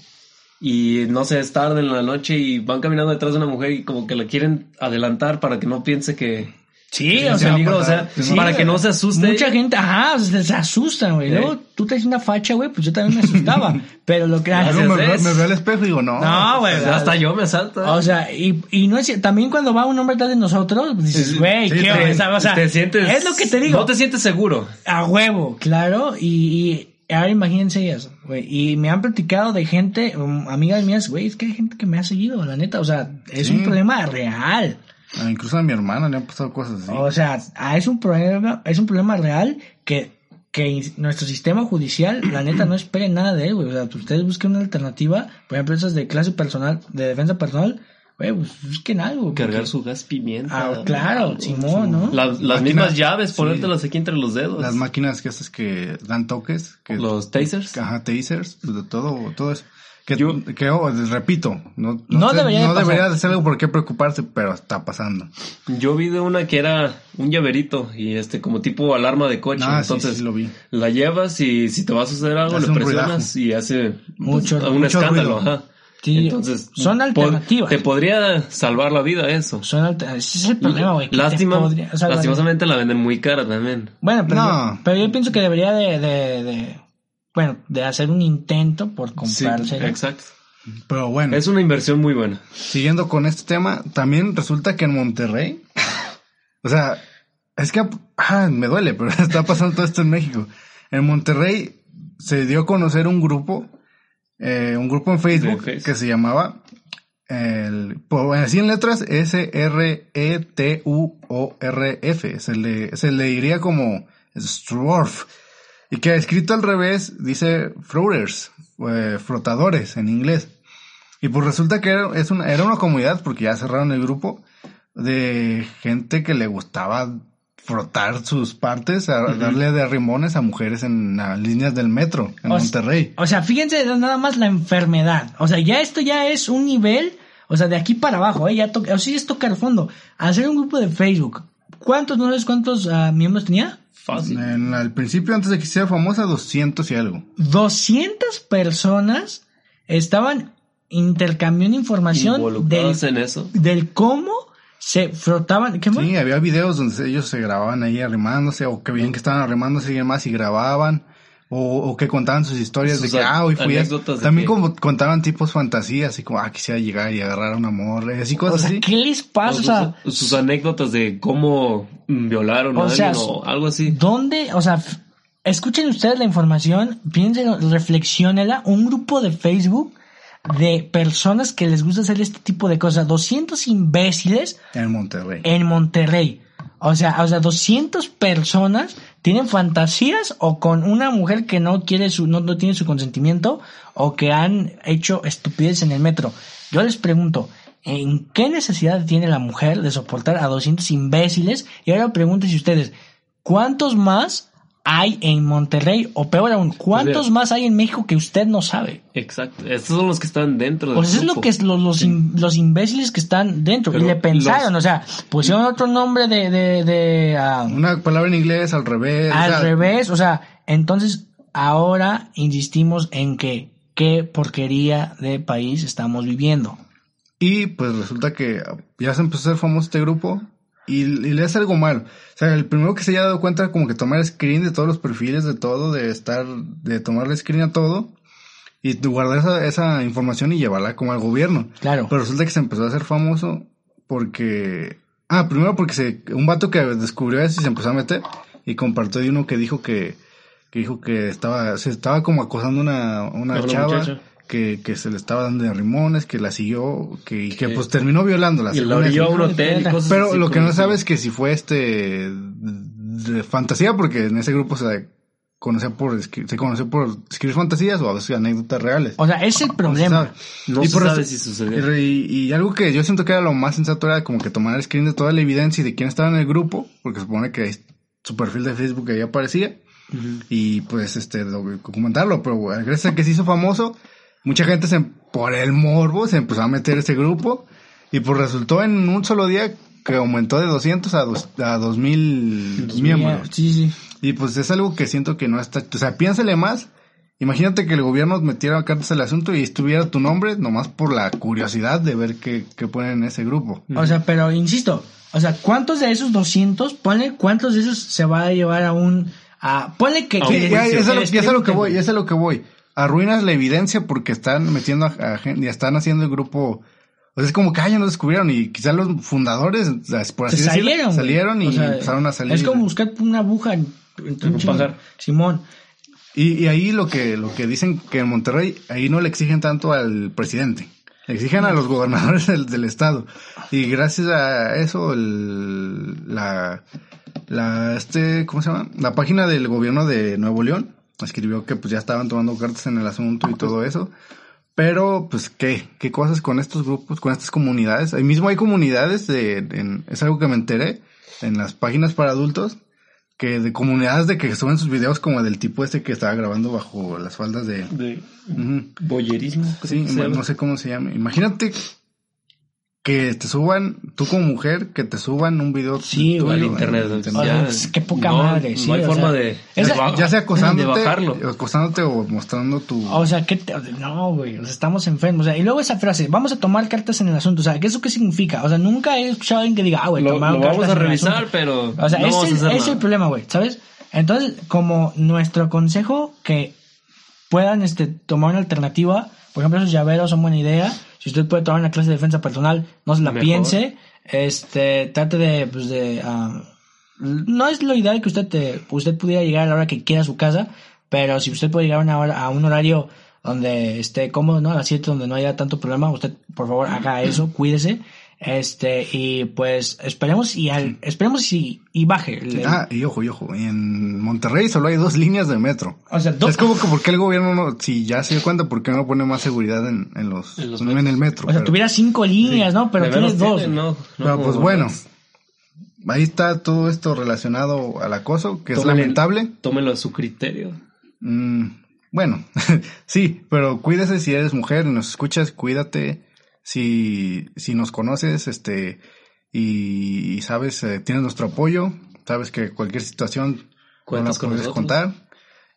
y no sé, es tarde en la noche y van caminando detrás de una mujer y como que la quieren adelantar para que no piense que Sí, o sea, peligro, o sea, sí, para que no se asuste. Mucha gente, ajá, se, se asustan, güey. Luego tú traes una facha, güey, pues yo también me asustaba. pero lo que... Luego me, veo- es. me veo al espejo y digo, no. No, güey. Pues hasta yo me asalto. O sea, y, y no es también cuando va un hombre atrás de nosotros, pues dices, güey, sí, qué te- o sea, te sientes, es lo que te digo. No te sientes seguro. A huevo, claro. Y, y ahora imagínense eso, güey. Y me han platicado de gente, um, amigas mías, güey, es que hay gente que me ha seguido, la neta. O sea, es Sí. un problema real. Ah, Incluso a mi hermana le han pasado cosas así. O sea, ah, es un problema, es un problema real que, que nuestro sistema judicial, la neta, no espere nada de él, güey. O sea, ustedes busquen una alternativa, por ejemplo, esas de clase personal, de defensa personal, güey, pues busquen algo. Cargar porque- su gas pimienta. Ah, claro, Simón, ¿no? Las, las Máquina- mismas llaves, sí. ponértelas aquí entre los dedos. Las máquinas que estas que dan toques. Que, Los tasers. Ajá, tasers, pues, de todo, todo eso. Que, Yo- que oh, repito, no, No sé- debería de no pasar. debería de ser algo por qué preocuparse, pero está pasando. Yo vi de una que era un llaverito y este como tipo alarma de coche. Ah, Entonces sí, lo vi. la llevas y si te va a suceder algo Hace le presionas y hace Mucho- pues, un mucho escándalo. ruido. Ajá. Sí, Entonces son po- alternativas. Te podría salvar la vida eso. Son Ese es el problema, güey. Lástima, podría- o sea, lastimosamente la venden muy cara también. Bueno, pero, No. yo, pero yo pienso que debería de, de, de- bueno, de hacer un intento por comprárselo. Exacto. Pero bueno, Es una inversión muy buena. siguiendo con este tema, también resulta que en Monterrey, o sea, es que ah, me duele, pero está pasando todo esto en México. En Monterrey se dio a conocer un grupo, eh, un grupo en Facebook que se llamaba, el, así en letras, E S-R-E-T-U-O-R-F. Se le, se le diría como Strorf. Y que escrito al revés dice Floaters, eh, flotadores en inglés. Y pues resulta que era, es una, era una comunidad, porque ya cerraron el grupo, de gente que le gustaba frotar sus partes, a darle de rimones a mujeres en las líneas del metro, en O Monterrey. O sea, fíjense nada más la enfermedad. O sea, ya esto ya es un nivel, o sea, de aquí para abajo, ¿eh? Ya toca, o sea, es tocar fondo. Hacer un grupo de Facebook. ¿Cuántos, no sabes cuántos ah, miembros tenía? Fácil. En el principio, antes de que sea famosa, 200 y algo. 200 personas estaban intercambiando información del, en eso. del cómo se frotaban. ¿Qué más? Sí, había videos donde ellos se grababan ahí arrimándose, o que veían que estaban arrimándose alguien más y grababan, o, o que contaban sus historias Sus de que, ah, hoy fui a... También que- como contaban tipos fantasías, así como, ah, quisiera llegar y agarrar a un amor, así O cosas sea, así. ¿qué les pasa? O sus, sus anécdotas de cómo violaron a O sea, alguien o algo así. ¿Dónde? O sea, escuchen ustedes la información, piensen, reflexionela. Un grupo de Facebook de personas que les gusta hacer este tipo de cosas. 200 imbéciles En Monterrey. en Monterrey. O sea, o sea, 200 personas tienen fantasías o con una mujer que no quiere su, no, no tiene su consentimiento o que han hecho estupidez en el metro. Yo les pregunto, ¿en qué necesidad tiene la mujer de soportar a 200 imbéciles? Y ahora pregúntense ustedes, ¿cuántos más hay en Monterrey? O peor aún, ¿cuántos Mira. más hay en México que usted no sabe? Exacto. Estos son los que están dentro del O sea, eso es lo que es los, los, los imbéciles que están dentro. Pero y le pensaron, los- o sea, pusieron otro nombre de, de, de ah, Una palabra en inglés al revés. o al sea, revés, o sea, entonces ahora insistimos en que qué porquería de país estamos viviendo. Y pues resulta que ya se empezó a hacer famoso este grupo y, y le hace algo mal. O sea, el primero que se haya dado cuenta como que tomar screen de todos los perfiles, de todo, de estar, de tomarle screen a todo y de guardar esa, esa información y llevarla como al gobierno. Claro. Pero resulta que se empezó a hacer famoso porque... Ah, primero porque se, un vato que descubrió eso y se empezó a meter y compartió de uno que dijo que, que dijo que estaba, se estaba como acosando una, una A una chava muchacha. Que, que se le estaba dando de rimones, que la siguió, que, y que pues terminó violándola. Y la orilló a un hotel y cosas Pero así lo que no el sabes es que si fue este de fantasía, porque en ese grupo se conocía por se conoció por escribir fantasías o a veces anécdotas reales. O sea, es el No se problema. sabe. No Y se sabe si sucedió. Y, y algo que yo siento que era lo más sensato era como que tomar screen de toda la evidencia y de quién estaba en el grupo, porque supone que su perfil de Facebook ahí aparecía, y pues este lo- documentarlo, pero gracias a que se hizo famoso, mucha gente se, por el morbo se empezó a meter ese grupo, y pues resultó en un solo día que aumentó de 200 a, dos, a 2000 miembros. Sí, sí. Y pues es algo que siento que no está, o sea, piénsale más. Imagínate que el gobierno metiera cartas al asunto y estuviera tu nombre nomás por la curiosidad de ver qué, qué ponen en ese grupo. O sea, pero insisto, o sea, ¿cuántos de esos 200, ponle, cuántos de esos se va a llevar a un, a, ponle que, A que Sí, es lo, que les ya es a lo que pregunten, voy, ya es a lo que voy. Arruinas la evidencia porque están metiendo a, a gente, ya están haciendo el grupo. O sea, es como que ah, ya nos descubrieron y quizás los fundadores, por así decirlo, salieron, salieron y O sea, empezaron a salir. Es como buscar una aguja en, un pajar. Simón. Y, y ahí lo que, lo que dicen que en Monterrey, ahí no le exigen tanto al presidente. Le exigen a los gobernadores del, del estado. Y gracias a eso, el, la, la, este, ¿cómo se llama? La página del gobierno de Nuevo León escribió que pues ya estaban tomando cartas en el asunto y todo eso. Pero, pues, ¿qué? ¿Qué cosas con estos grupos, con estas comunidades? Ahí mismo hay comunidades de, en- es algo que me enteré en las páginas para adultos, que de comunidades de que suben sus videos como del tipo este que estaba grabando bajo las faldas de... De Ujú. boyerismo. creo Sí, no sé cómo se llama. Imagínate que te suban, tú como mujer, que te suban un video Sí, tuyo. Al internet. O sea, ya, qué poca no, madre, sí, No hay o forma sea, de, esa- Ya sea acosándote, de bajarlo. acosándote o mostrando tu... O sea, ¿qué te- no, güey, o sea, estamos enfermos. O sea, y luego esa frase, vamos a tomar cartas en el asunto. O sea, ¿qué ¿eso qué significa? O sea, nunca he escuchado a alguien que diga, ah, güey, tomaron lo vamos cartas a en el revisar, asunto. pero O sea, no ese vamos a es, el problema, güey, ¿sabes? Entonces, como nuestro consejo que puedan este, tomar una alternativa, por ejemplo, esos llaveros son buena idea. Si usted puede tomar una clase de defensa personal, no se la Mejor. piense. Este, trate de, pues de, ah, no es lo ideal que usted te, usted pudiera llegar a la hora que quiera a su casa, pero si usted puede llegar a, una hora- a un horario donde esté cómodo, ¿no? A las 7 donde no haya tanto problema, usted por favor haga eso, cuídese. Este, y pues esperemos y al, esperemos y, y baje. el- Ah, y ojo, y ojo, en Monterrey solo hay dos líneas de metro. o sea, do- Es como que porque el gobierno no, si ya se dio cuenta, ¿por qué no pone más seguridad en, en los, En los en el metro? o sea, Pero- tuviera cinco líneas, ¿no? Pero De tienes dos. tiene, no, no Pero pues dos. bueno, ahí está todo esto relacionado al acoso, que es lamentable. Tómelo a su criterio. Mm, bueno, sí, pero cuídese si eres mujer y nos escuchas, cuídate. Si, si nos conoces, este, y, y sabes, eh, tienes nuestro apoyo, sabes que cualquier situación no la Cuentas con puedes nosotros. contar.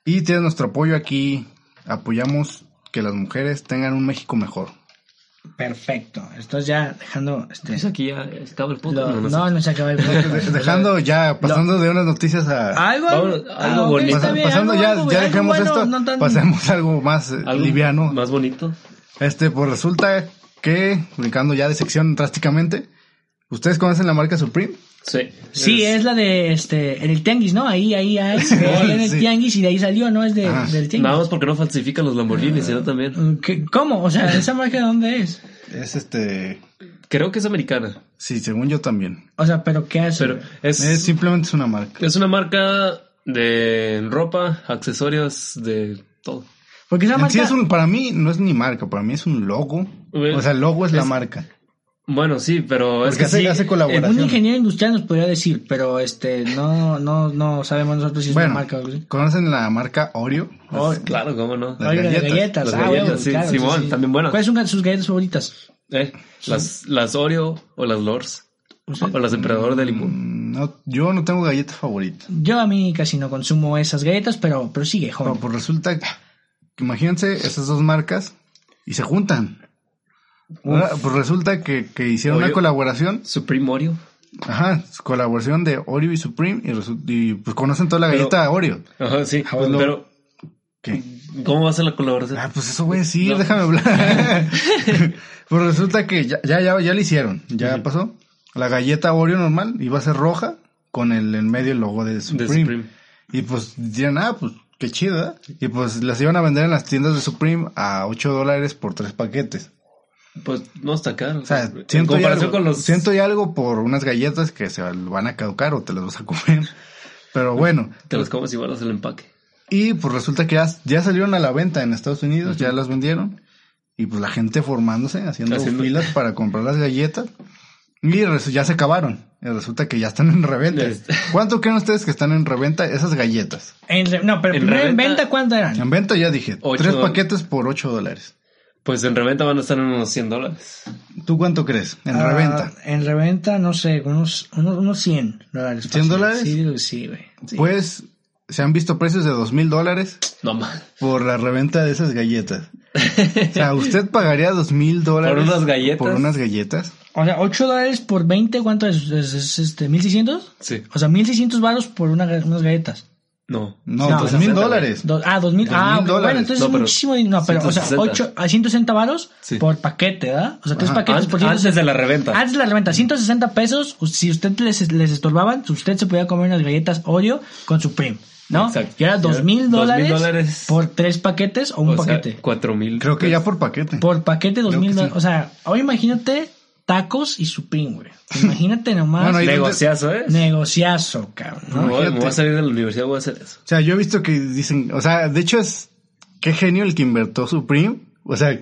Y tienes nuestro apoyo aquí, apoyamos que las mujeres tengan un México mejor. Perfecto. Estás ya dejando, este, Pues aquí ya acaba el podcast. lo- no, no no, sé. no se acaba el De- Dejando ya, pasando de unas noticias a... Algo, Vámonos, algo ah, bonito. bien, pasando algo ya, bueno, ya algo dejemos bueno, esto, no tan- pasemos a algo más eh, Algo liviano. Más bonito. Este, pues resulta que, brincando ya de sección drásticamente, ¿ustedes conocen la marca Supreme? Sí. Sí, es la de este, en el tianguis, ¿no? Ahí, ahí, ahí, en el Sí. tianguis y de ahí salió, ¿no? Es de, del tianguis. Nada más porque no falsifican los Lamborghinis, sino también. Mm, ¿Qué- ¿Cómo? O sea, ¿esa marca de dónde es? Es este, Creo que es americana. sí, según yo también. O sea, ¿pero qué hace? Pero es, Es simplemente es una marca. es una marca de ropa, accesorios, de todo. Porque esa En marca... sí es un, para mí no es ni marca, para mí es un logo. Bueno, O sea, el logo es, la es- marca. Bueno, sí, pero es Porque que hace, sí. hace colaboración. Un ingeniero industrial nos podría decir, pero este, no, no, no sabemos nosotros si es bueno, una marca o algo así. ¿conocen la marca Oreo? Oh, Claro, cómo no. Las de galletas. Las ah, galletas, huevo, sí, claro, Simón, también buenas. ¿Cuáles son sus galletas favoritas? Eh, las, las Oreo o las Lors. ¿Usted? O las Emperador de Limón. Mm, No, yo no tengo galletas favoritas. Yo a mí casi no consumo esas galletas, pero, pero sigue, joven. Bueno, pues resulta que, imagínense esas dos marcas y se juntan. Ahora, pues resulta que, que hicieron una colaboración, Supreme Oreo. ajá, colaboración de Oreo y Supreme y, pues conocen toda la Pero- galleta Oreo. Ajá, sí. pues lo- pero, ¿Qué? ¿cómo va a ser la colaboración? Ah, pues eso voy a decir, No. déjame hablar. pues resulta que ya, ya, ya, ya lo hicieron, ya pasó. La galleta Oreo normal iba a ser roja con el en medio el logo de de Supreme. Y pues dijeron, ah, pues qué chido, ¿verdad? Y pues las iban a vender en las tiendas de Supreme a 8 dólares por tres paquetes. Pues no está caro. O sea, en siento y, comparación algo, con los. siento y algo por unas galletas que se van a caducar o te las vas a comer. Pero bueno, Te los comes igual, haz el empaque. Y pues resulta que ya, ya salieron a la venta en Estados Unidos, ya las vendieron. Y pues la gente formándose, haciendo, Haciendo- filas para comprar las galletas. Y ya se acabaron. Y resulta que ya están en reventa. Este- ¿Cuánto creen ustedes que están en reventa esas galletas? En re- no, pero En primero en reventa- venta, ¿cuánto eran? En venta ya dije, Ocho tres paquetes por 8 dólares. Pues en reventa van a estar en unos 100 dólares. ¿Tú cuánto crees? En Ah, reventa. En reventa, no sé, unos, unos, unos 100 dólares. ¿100 fácil. dólares? Sí, sí, güey. Sí. Pues se han visto precios de dos mil dólares No más. por la reventa de esas galletas. O sea, ¿usted pagaría dos mil dólares ¿Por unas galletas? Por unas galletas. O sea, 8 dólares por 20, ¿cuánto es? ¿Es, es, este, 1600? Sí. O sea, 1600 baros por una, unas galletas. No. No, No, dos mil dólares. Do- ah, 2000. Dos Ah, mil ok, dólares. bueno, entonces No, es muchísimo dinero. No, pero, o sea, 160. 8 a 160 varos Sí. por paquete, ¿verdad? O sea, tres Ajá. paquetes por Antes, 160. antes de la reventa. Antes de la reventa, 160 pesos. Si usted les, les estorbaban, usted se podía comer unas galletas Oreo con su prim, ¿no? Exacto. Y era Ya, 2000 dólares por tres paquetes o un O sea, paquete. 4 mil. Creo que ya por paquete. Por paquete, dos mil dólares. O sea, ahora imagínate tacos y Supreme, güey. Imagínate nomás. Bueno, Negociazo, ¿eh? negociazo, cabrón. ¿no? Voy, a salir de la universidad, voy a hacer eso. O sea, yo he visto que dicen, o sea, de hecho es, qué genio el que invertó Supreme. O sea,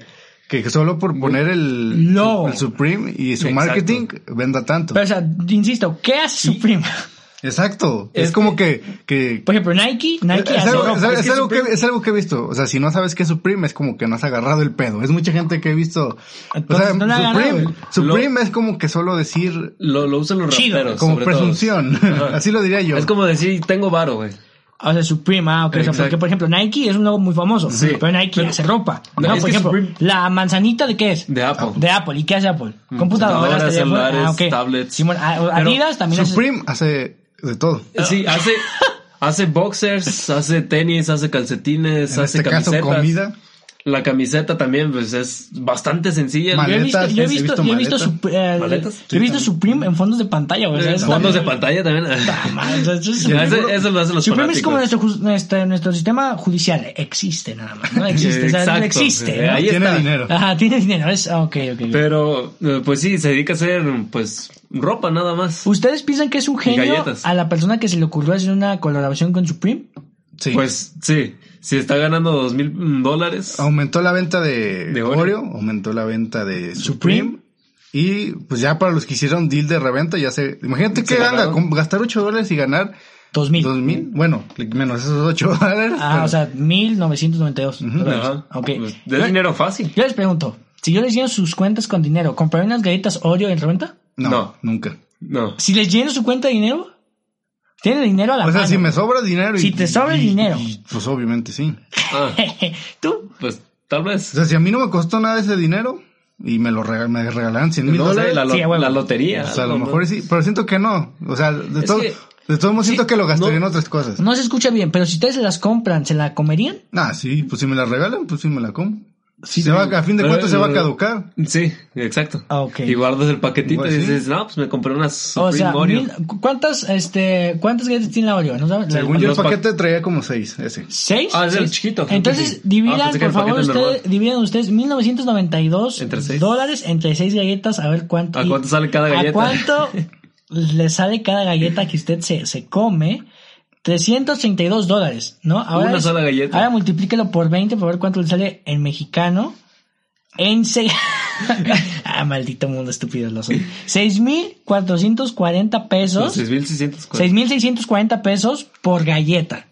que solo por poner el, Lo. el Supreme y su Exacto. marketing venda tanto. Pero, o sea, insisto, ¿qué hace Supreme? Exacto. Es, Es como que, que Por ejemplo, Nike, Nike es, hace algo, ropa. es- Es que algo que, es algo que he visto. O sea, si no sabes qué es Supreme, es como que no has agarrado el pedo. Es mucha gente que he visto. O sea, no Supreme. Supreme es como que solo decir Lo, lo usan los Chido, raperos. como presunción. Así lo diría yo. Es como decir, tengo varo, güey. O sea, Supreme, ah, ok. O sea, porque, por ejemplo, Nike es un logo muy famoso. Sí. Pero Nike Pero- hace ropa. No, por ejemplo, Supreme- la manzanita de qué es? De Apple. De Apple. ¿Y qué hace Apple? Computadoras, Computadoras, teléfonos. celulares, Ah, ok. tablets. Simón, ah, Pero Adidas también hace... Supreme hace de todo. Sí, hace, hace boxers, hace tenis, hace calcetines, En hace este caso, camisetas. comida. La camiseta también, pues es bastante sencilla. Yo he visto, Maletas, yo he he visto, visto yo he visto. Sup- eh, he visto Supreme en fondos de pantalla, güey. o sea, eso Fondos de pantalla también. Eso lo hacen los Supreme es como nuestro, ju- nuestro, nuestro sistema judicial. Existe nada más, ¿no? Existe, o sea, Exacto. existe. Eh, ¿no? ahí Tiene está. dinero. Ajá, tiene dinero. Es, ah, ok, ok. ok. Pero, eh, pues sí, se dedica a hacer, pues, ropa nada más. ¿Ustedes piensan que es un genio galletas. a la persona que se le ocurrió hacer una colaboración con Supreme? Sí. Pues sí, si está ganando dos mil dólares. Aumentó la venta de, De Oreo. Oreo. aumentó la venta de Supreme. Supreme. Y pues ya para los que hicieron deal de reventa, ya se. Imagínate que gana, gastar 8 dólares y ganar Dos mil. 2 mil. Bueno, menos esos 8 dólares. Ah, pero- o sea, mil novecientos noventa y dos. Ajá. Ok. Pues, es dinero fácil. yo les pregunto, si yo les lleno sus cuentas con dinero, ¿comprarían unas galletas Oreo en reventa? no, no. nunca. No. Si les lleno su cuenta de dinero, tiene dinero a la O sea, mano. si me sobra dinero. y- Si te sobra y- dinero. y, pues obviamente sí. Ah, ¿Tú? pues tal O vez. sea, si a mí no me costó nada ese dinero y me lo regal- me regalaran 100 mil No dólares. la, lo- Sí, la lotería. o sea, a lo mejor ¿no? sí, pero siento que no. O sea, de todo, que- de todos modos siento que lo gastaría no. en otras cosas. No se escucha bien, pero si ustedes se las compran, ¿se la comerían? Ah, sí, pues si me la regalan, pues sí me la como. Sí, se va, a fin de cuentas se va a caducar. Sí, exacto. Ah. Y guardas el paquetito Igual y dices, no, pues me compré unas O Supreme sea, Oreo. mil- ¿cuántas, este, cuántas galletas tiene la Oreo? ¿No sabes? Según yo el paquete traía como 6, ese. ¿Seis? Ah, es el ¿Seis? chiquito. Entonces, Sí. dividan, Ah, que por favor, ustedes, dividan ustedes 1992 Entre seis. dólares entre seis galletas, a ver cuánto. ¿A cuánto sale cada ¿A galleta? cuánto le sale cada galleta que usted se, se come? 332 dólares, ¿no? Ahora Una sola galleta. Ahora multiplíquelo por 20 para ver cuánto le sale en mexicano. En seis... ah, maldito mundo estúpido lo soy. 6,440 pesos. 6.640. 6,640 pesos por galleta.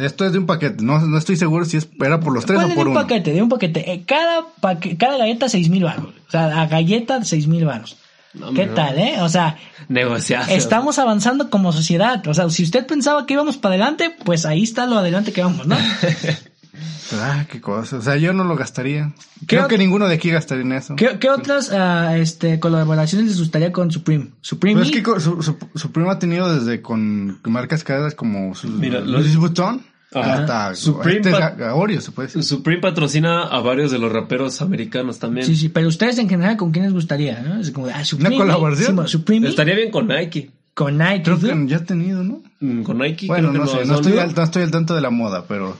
Esto es de un paquete. No, no estoy seguro si es, era por los tres o por de un uno. paquete, de un paquete. Eh, Cada, paque- cada galleta 6,000 baros. O sea, a galleta 6,000 baros. No, ¿Qué no. tal, eh? O sea, Negociazo. estamos avanzando como sociedad. O sea, si usted pensaba que íbamos para adelante, pues ahí está lo adelante que vamos, ¿no? Ah, qué cosa. O sea, yo no lo gastaría. ¿Qué Creo que ninguno de aquí gastaría en eso. ¿Qué, qué otras ah, este, colaboraciones les gustaría con Supreme? Supreme. Pero es Me? que co- su, su, su primo ha tenido desde con marcas caras como sus, Mira, Louis Vuitton. Hasta Supreme este, a Oreo, se puede decir. Supreme patrocina a varios de los raperos americanos también. Sí, sí, pero ustedes en general, ¿con quién les gustaría? ¿no? Es como, ah, Supreme. colaboración? sí, Supreme Estaría bien con Nike. con Nike. Creo ¿sí? que ya ha tenido, ¿no? Mm, Con Nike. Bueno, creo que no sé, no ¿Son estoy, al, no estoy al tanto de la moda, pero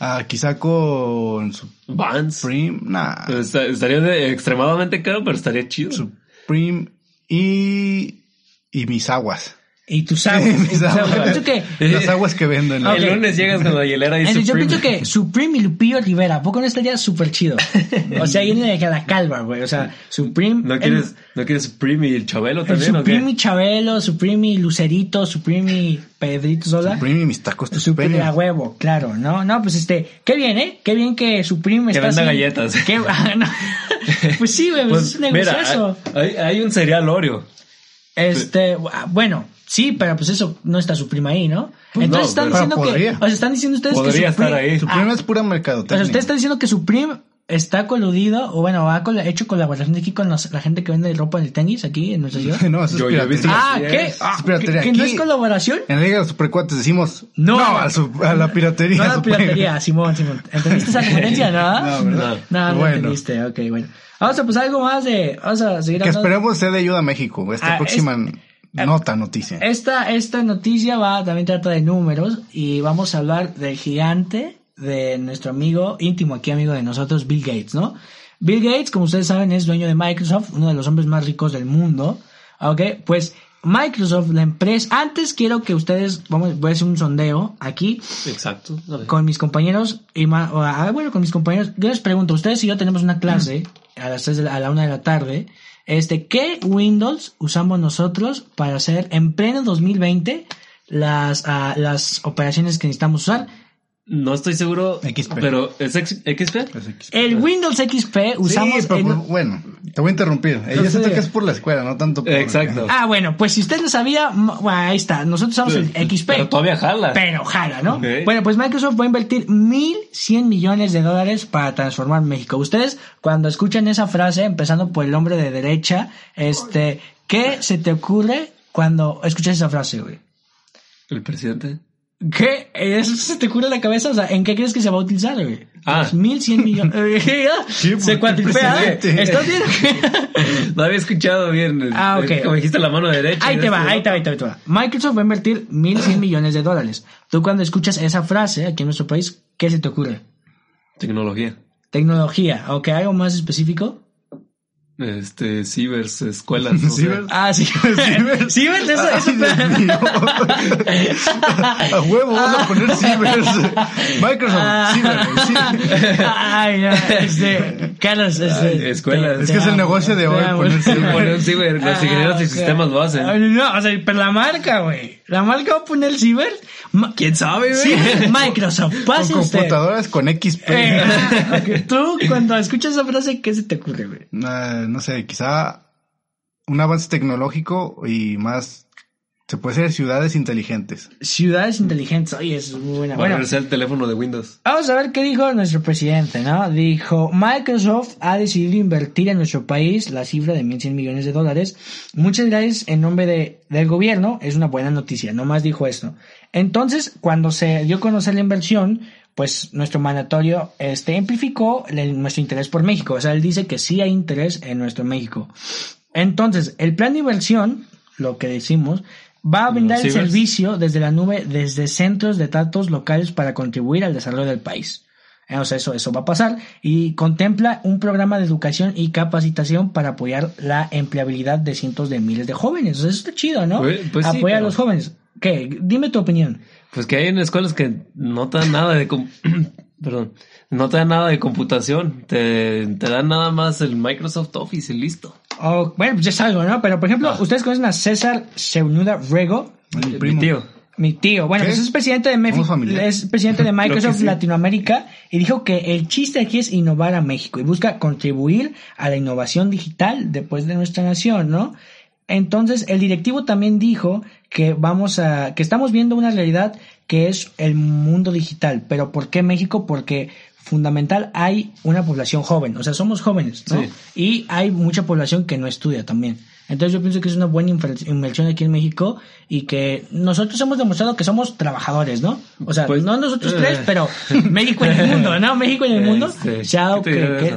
ah, quizá con Vans. Supreme, nah, estaría de- extremadamente caro, pero estaría chido. Supreme y, y mis aguas. Y tus aguas. Mis O sea, aguas. yo pienso que Las aguas que venden. Ok. El lunes llegas con la hielera y Entonces, yo Supreme. pienso que Supreme y Lupillo Rivera, ¿a poco no estaría súper chido? O sea, ahí en la calva, güey. O sea, Supreme. ¿No quieres, ¿No quieres Supreme y el Chabelo el, también o Supreme qué? y Chabelo, Supreme y Lucerito, Supreme y Pedrito Sola. Supreme y mis tacos de Supreme Supreme. a huevo, claro, ¿no? No, pues este, qué bien, ¿eh? Qué bien que Supreme Que está venda así. galletas. Qué- ah, no. Pues sí, güey, pues, es un mira, negociazo. hay, hay un cereal Oreo. Este, ah, bueno, sí, pero pues eso no está Supreme ahí, ¿no? Pues Entonces no, están pero diciendo que, o sea, están diciendo ustedes que Podría Supreme, estar ahí. Supreme Ah, es pura o sea, mercadotecnia. usted está diciendo que Supreme está coludido, o bueno, ha col- hecho colaboración aquí con los- la gente que vende ropa en el tenis aquí en nuestra ciudad. no, eso es Yo- piratería. ah, ¿qué? es. Ah, Es piratería. ¿Que, que no es colaboración? En la Liga de los Supercuates decimos No. no, a, su- a la piratería. No la Supreme. piratería, Simón, Simón. ¿Entendiste esa referencia, no? No, ¿verdad? No, no Bueno. entendiste, ok, bueno. Vamos a pasar algo más de, vamos a seguir Que esperemos sea de ayuda a México. Esta Ah, próxima es- nota, noticia. Esta, esta noticia va, también trata de números y vamos a hablar del gigante de nuestro amigo, íntimo aquí amigo de nosotros, Bill Gates, ¿no? Bill Gates, como ustedes saben, es dueño de Microsoft, uno de los hombres más ricos del mundo, ¿ok? Pues Microsoft, la empresa, antes quiero que ustedes, vamos, voy a hacer un sondeo aquí Exacto. Con mis compañeros y ah, bueno, con mis compañeros, yo les pregunto, ustedes y yo tenemos una clase a las tres de la, a la una de la tarde, este, ¿qué Windows usamos nosotros para hacer en pleno 2020 las, ah, las operaciones que necesitamos usar? No estoy seguro, XP. pero ¿es X- XP? Es XP. El Windows XP usamos sí, pero, en- bueno, te voy a interrumpir. Eh, Yo siento que es por la escuela, no tanto por... Exacto. Ah, bueno, pues si usted no sabía, bueno, ahí está, nosotros usamos el XP. Pero todavía jala. Pero jala, ¿no? Bueno, pues Microsoft va a invertir 1.100 millones de dólares para transformar México. Ustedes, cuando escuchan esa frase, empezando por el hombre de derecha, este, ¿qué se te ocurre cuando escuchas esa frase, güey? ¿El presidente? ¿Qué? ¿Eso se te en la cabeza? O sea, ¿en qué crees que se va a utilizar, güey? Ah. Los 1.100 millones. Se presidente. ¿Estás que- No había escuchado bien. Ah, ok. Como dijiste la mano derecha. Ahí te va, ahí te va, ahí te va, ahí te va. Microsoft va a invertir 1.100 millones de dólares. Tú cuando escuchas esa frase aquí en nuestro país, ¿qué se te ocurre? Tecnología. Tecnología, ¿ok? ¿Algo más específico? Este, cibers, escuelas. no sé. Cibers. Ah, sí. Cibers. Cibers, eso, Ay, eso. Dios mío. a huevo, vamos a poner Cibers. Microsoft, Ah. Cibers. sí. Ay, no, este, Carlos, este, Ay, escuelas. te- Es te que es el negocio de hoy, poner ciber. Poner ciber, los Ah, ingenieros de ok. sistemas lo hacen. No, o sea, pero la marca, güey. La marca va a poner ciber. Ma- ¿Quién sabe, güey? Ciber Microsoft, Con pase usted. computadoras con XP. Eh, ah. Tú, cuando escuchas esa frase, ¿qué se te ocurre, güey? Ah, no sé, quizá un avance tecnológico y más, se puede ser ciudades inteligentes. Ciudades inteligentes. Oye, es muy buena. Bueno, Bueno, el teléfono de Windows. vamos a ver qué dijo nuestro presidente, ¿no? Dijo, Microsoft ha decidido invertir en nuestro país la cifra de 1.100 millones de dólares. Muchas gracias en nombre de, del gobierno. Es una buena noticia, nomás dijo esto. Entonces, cuando se dio a conocer la inversión, pues nuestro mandatorio este, amplificó el- nuestro interés por México. O sea, él dice que sí hay interés en nuestro México. Entonces, el plan de inversión, lo que decimos, va a brindar el servicio desde la nube, desde centros de datos locales para contribuir al desarrollo del país. Eh, O sea, eso, eso va a pasar y contempla un programa de educación y capacitación para apoyar la empleabilidad de cientos de miles de jóvenes. O sea, eso está chido, ¿no? Pues- pues sí, Apoyar a los jóvenes. ¿Qué? Dime tu opinión. Pues que hay en escuelas que no te dan nada de... Perdón. No te dan nada de computación. Te, te dan nada más el Microsoft Office y listo. Oh, bueno, pues es algo, ¿no? Pero, por ejemplo, ustedes conocen a César Seunuda Rego, Mi Mi tío. mi tío. Bueno, pues es presidente de Mefi- es presidente de Microsoft sí. Latinoamérica y dijo que el chiste aquí es innovar a México y busca contribuir a la innovación digital después de nuestra nación, ¿no? Entonces, el directivo también dijo que vamos a, que estamos viendo una realidad que es el mundo digital. Pero ¿por qué México? Porque fundamental hay una población joven, o sea, somos jóvenes, ¿no? Sí. Y hay mucha población que no estudia también. Entonces yo pienso que es una buena inversión aquí en México y que nosotros hemos demostrado que somos trabajadores, ¿no? O sea, Pues, no nosotros eh. tres, pero México en el mundo, ¿no? México en el mundo. Este, se ha dado ¿qué te que-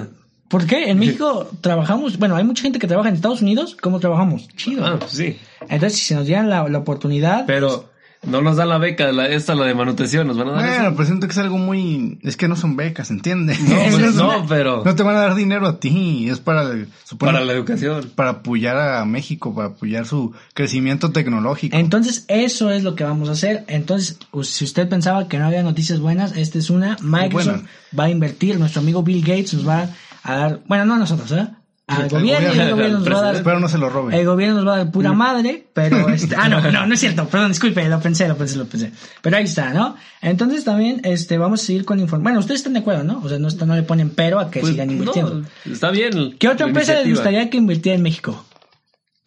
¿Por qué? En México trabajamos, bueno, hay mucha gente que trabaja en Estados Unidos, ¿cómo trabajamos? Chido. Ah, pues sí. Entonces, si se nos dieran la, la oportunidad, Pero No nos dan la beca, la, esta la de manutención, nos van a dar Bueno, eso? pero siento que es algo muy... Es que no son becas, ¿entiendes? No, pues, es no, una- pero No te van a dar dinero a ti, es para... supongo, para la educación. para apoyar a México, para apoyar su crecimiento tecnológico. Entonces, eso es lo que vamos a hacer. Entonces, si usted pensaba que no había noticias buenas, esta es una. Microsoft va a invertir, nuestro amigo Bill Gates nos va a dar, bueno, no a nosotros, ¿eh? Al gobierno, y el gobierno, gobierno nos va a dar, Espero no se lo roben. el gobierno nos va a dar pura madre, pero este, ah, no, no, no es cierto, perdón, disculpe, lo pensé, lo pensé, lo pensé. Pero ahí está, ¿no? Entonces también, este, vamos a seguir con información. Bueno, ustedes están de acuerdo, ¿no? O sea, no, está- no le ponen pero a que Pues, sigan invirtiendo. no, está bien. ¿Qué otra empresa les gustaría que invirtiera en México?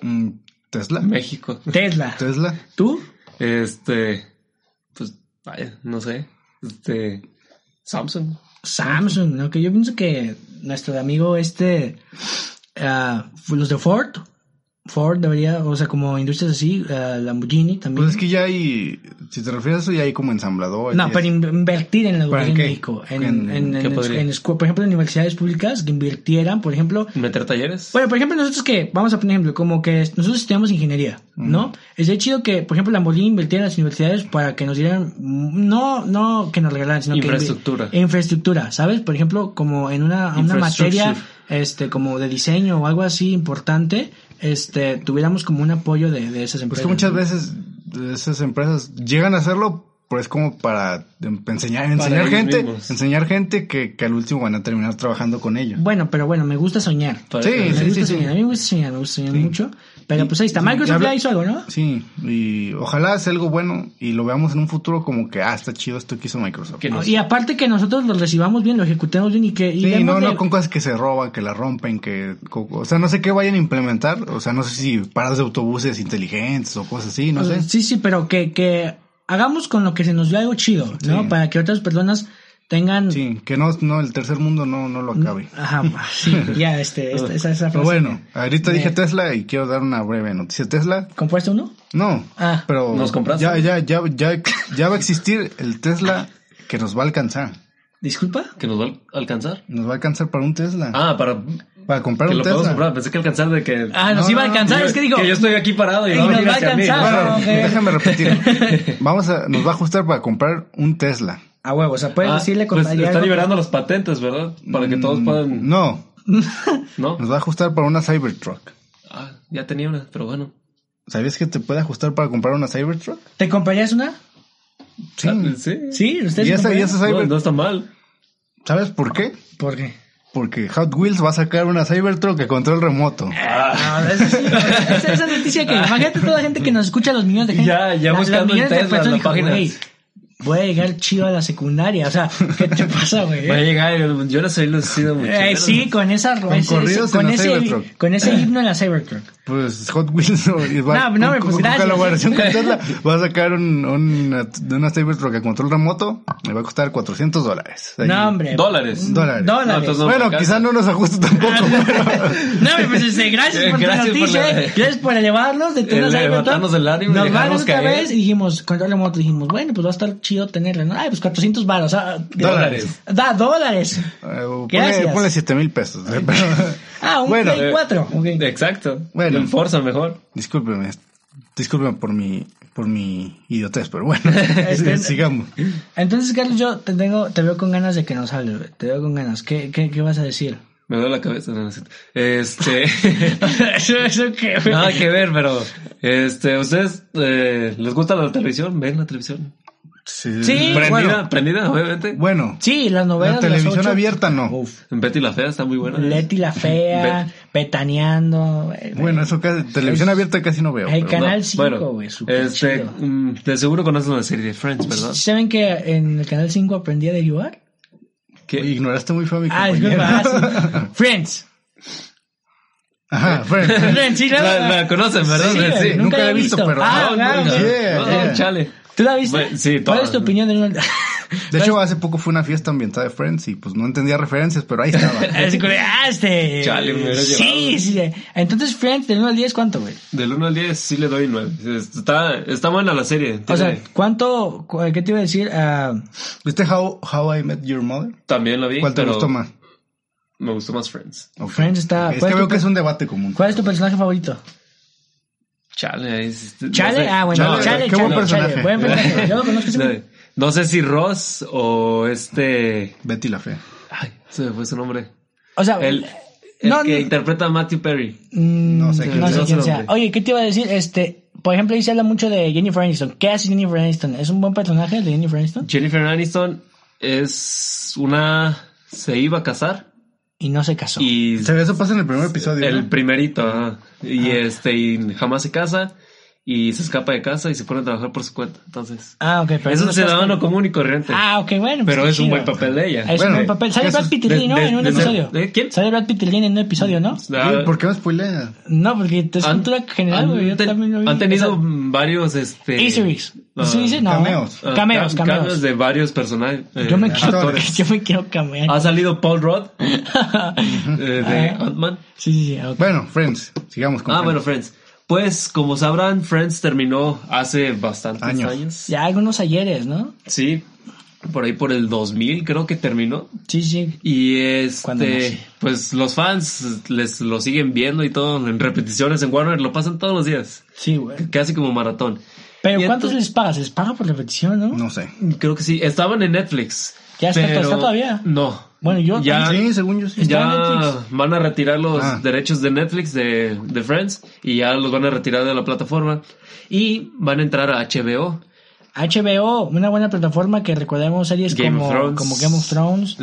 Mm, Tesla. México. Tesla. Tesla. ¿Tú? Este, pues, vaya, no sé. Este, Samsung. Samsung, ¿no? Que yo pienso que nuestro amigo este, ah, los de Ford, Ford debería, o sea, como industrias así, ah, Lamborghini también. Pues es que ya hay, si te refieres a eso, ya hay como ensamblador. no, pero in- invertir en la ¿Para educación en qué? México, en, ¿En- en, en- en por ejemplo, en universidades públicas que invirtieran, por ejemplo, Meter talleres. Bueno, por ejemplo, nosotros que, vamos a poner ejemplo, como que nosotros estudiamos ingeniería, ¿no? Es de chido que, por ejemplo, Lamborghini invirtiera en las universidades para que nos dieran, no, no que nos regalaran, sino Infraestructura. que... Infraestructura, ¿sabes? Por ejemplo, como en una, una materia, este, como de diseño o algo así importante, este, tuviéramos como un apoyo de, de esas Pues empresas. que muchas veces esas empresas llegan a hacerlo, pues como para enseñar, enseñar ellos gente, mismos. enseñar gente que, que al último van a terminar trabajando con ello. Bueno, pero bueno, me gusta soñar. Sí, me sí, gusta sí, soñar. A mí me gusta soñar, me gusta soñar mucho. Pero pues ahí está. Microsoft habla- ya hizo algo, ¿no? Sí, y ojalá sea algo bueno y lo veamos en un futuro como que, ah, está chido esto que hizo Microsoft. Que Y aparte que nosotros lo recibamos bien, lo ejecutemos bien y que... Y Sí, no, de- no con cosas que se roban, que la rompen, que, o sea, no sé qué vayan a implementar, o sea, no sé si paradas de autobuses inteligentes o cosas así, no sé. Sí, sí, pero que, que hagamos con lo que se nos dio algo chido, ¿no? Sí. Para que otras personas tengan... Sí, que no, no, el tercer mundo no, no lo acabe. Ajá, sí, ya, este, esta, esa, esa Pero frase. bueno, ahorita dije Tesla y quiero dar una breve noticia. Tesla, ¿Compuesto uno? no, Ah. pero ¿Nos compraste? ya, ya, ya, ya, ya va a existir el Tesla que nos va a alcanzar. ¿Disculpa? que nos va a alcanzar. Nos va a alcanzar para un Tesla. Ah, para para comprar que un lo podemos Tesla. comprar. Pensé que alcanzar de que. Ah, nos No, iba a no, alcanzar, que- es que digo... Que yo estoy aquí parado y, a nos va a mí. alcanzar. Bueno, ok. déjame repetir. Vamos a, nos va a ajustar para comprar un Tesla. A huevo, o sea, puedes Ah, decirle con pues está algo- liberando las patentes, ¿verdad? Para que todos puedan. Mm, No, ¿No? nos va a ajustar para una Cybertruck. Ah, ya tenía una, pero bueno. ¿Sabías que te puede ajustar para comprar una Cybertruck? ¿Te comprarías una? Sí. Ah, sí. Sí, ustedes Y esa, y esa Cyber- no está mal. ¿Sabes por qué? ¿Por qué? Porque Hot Wheels va a sacar una Cybertruck de control remoto. Ah. No, eso sí, esa, esa noticia que imagínate toda la gente que nos escucha los millones de gente. Ya, ya la- buscando en de Tesla, personas la dijo, página. "Güey, Voy a llegar chido a la secundaria, o sea, ¿qué te pasa, güey? Va a llegar, yo no soy lucido mucho. Eh, sí, con esa Con ese- corridos con en la ese Cybertruck. con ese himno en la Cybertruck. Pues Hot Wheels no, y va, No, no, con, pues con gracias. colaboración con Tesla va a sacar un, un- una, una Cybertruck a control remoto. Me va a costar 400 dólares. Ahí. No, hombre. Dólares. Dólares. Dólares. No bueno, me alcanza. quizá no nos ajuste tampoco, pero... No, hombre, pues este, gracias por tu Gracias por noticia, la- eh. gracias por elevarnos de esa levantarnos del ánimo y Nos vamos otra vez y dijimos, control remoto, dijimos, bueno, pues va a estar chido tenerla, ¿no? Ay, pues 400 baros, ah, Dólares. Dólares. Da, dólares. Ponle, Gracias. ponle 7 mil pesos. eh, Ah, un Bueno, Play Eh, 4. ok. Exacto. Bueno. El Forza mejor. discúlpeme, discúlpeme por mi, por mi idiotez, pero bueno, Este- sigamos. Entonces, Carlos, yo te tengo, te veo con ganas de que nos hables. Te veo con ganas. ¿Qué, qué, qué vas a decir? Me duele la cabeza. no, no. Este. eso, eso güey? Nada que ver, pero. Este, ¿ustedes eh, les gusta la televisión? ¿Ven la televisión? Sí, Sí. ¿Prendida? Bueno, ¿Prendida? Obviamente. bueno, Sí, las novelas. la las televisión abierta no. Uf. Betty la Fea está muy buena. Leti la fea, petaneando. güey. Bueno, eso casi, televisión abierta casi no veo. El pero- canal No, 5, bueno, güey, súper Este, chido. mm, de seguro conocen la serie de Friends, ¿verdad? ¿Saben que en el canal 5 aprendí a derivar? Que- ignoraste muy feo a mi Ah, disculpa. ah, sí. Friends. Ajá, Friends. Friends, sí, la, la conocen, ¿verdad? Sí, nunca nunca la he he visto, visto. pero- Ah, No, claro. no, Yeah, no, yeah. chale. ¿Tú la viste? Bueno, sí, ¿Cuál es tu opinión de De hecho, hace poco fue una fiesta ambientada de Friends y pues no entendía referencias, pero ahí estaba. Así de, ah, este. Chale, me hubiera Sí, sí. Entonces, Friends, del 1 al 10, ¿cuánto, güey? Del 1 al 10 sí le doy 9. Está, está buena la serie. O sea, ¿cuánto, cu- qué te iba a decir? Ah, ¿Viste How, How I Met Your Mother? también la vi. ¿Cuál te pero gustó más? Me gustó más Friends. Ok. Friends está- Es ¿cuál que es veo tu que es un debate común. ¿Cuál es tu personaje favorito? Chale, es- este, no Chale, sé. ah, bueno, Chale, Chale, qué buen personaje. buen personaje. Yo lo conozco ese. No, no sé si Ross o este. Betty la Fea. Ay, se me fue su nombre. O sea, El, el no, que no- interpreta a Matthew Perry. mm, no sé quién no sé sea. quién No sea. Oye, ¿qué te iba a decir? Este, por ejemplo, ahí se habla mucho de Jennifer Aniston. ¿Qué hace Jennifer Aniston? ¿Es un buen personaje de Jennifer Aniston? Jennifer Aniston es una. Se iba a casar Y no se casó. y Se ve, eso pasa en el primer episodio. el ¿no? primerito, ajá. y este, y jamás se casa y se escapa de casa y se pone a trabajar por su cuenta. Entonces, Ah, ok, pero es no un estás ciudadano con- común y corriente. Ah, ok, bueno. pues pero es un chido. buen papel de ella. Es un Bueno, buen papel. Sale Brad Lily, ¿no? de- en un de- episodio. ¿de quién? Sale Brad Lily en un episodio, ¿no? Ah, ¿Por qué me spoileas? No, porque es cultura general, güey. Yo también lo vi. han tenido O sea, varios este Easter eggs. ah, ¿Sí dice? No. cameos. ah, Cameos, cam- cameos. de varios personajes. eh, Yo me quiero, actores. yo me quiero cambiar. Ha salido Paul Rudd eh, de Ah. Ant-Man. Sí, sí, sí. Bueno, Friends, sigamos con Ah, bueno, Friends. Pues, como sabrán, Friends terminó hace bastantes Años. años. Ya algunos ayeres, ¿no? Sí, por ahí por el 2000 creo que terminó. Sí, sí. Y este, pues los fans les lo siguen viendo y todo en repeticiones en Warner, lo pasan todos los días, Sí, güey. casi como maratón. Pero Y ¿cuántos entonces- les paga? ¿Se les paga por repetición, no? No sé. Creo que sí, estaban en Netflix. Ya está- pero- está todavía. No. Bueno, yo Ya- Sí, según yo sí. Ya Netflix. van a retirar los Ah. derechos de Netflix de, de Friends y ya los van a retirar de la plataforma y van a entrar a HBO. HBO, una buena plataforma que recordemos series Game como, Thrones. como Game of Thrones,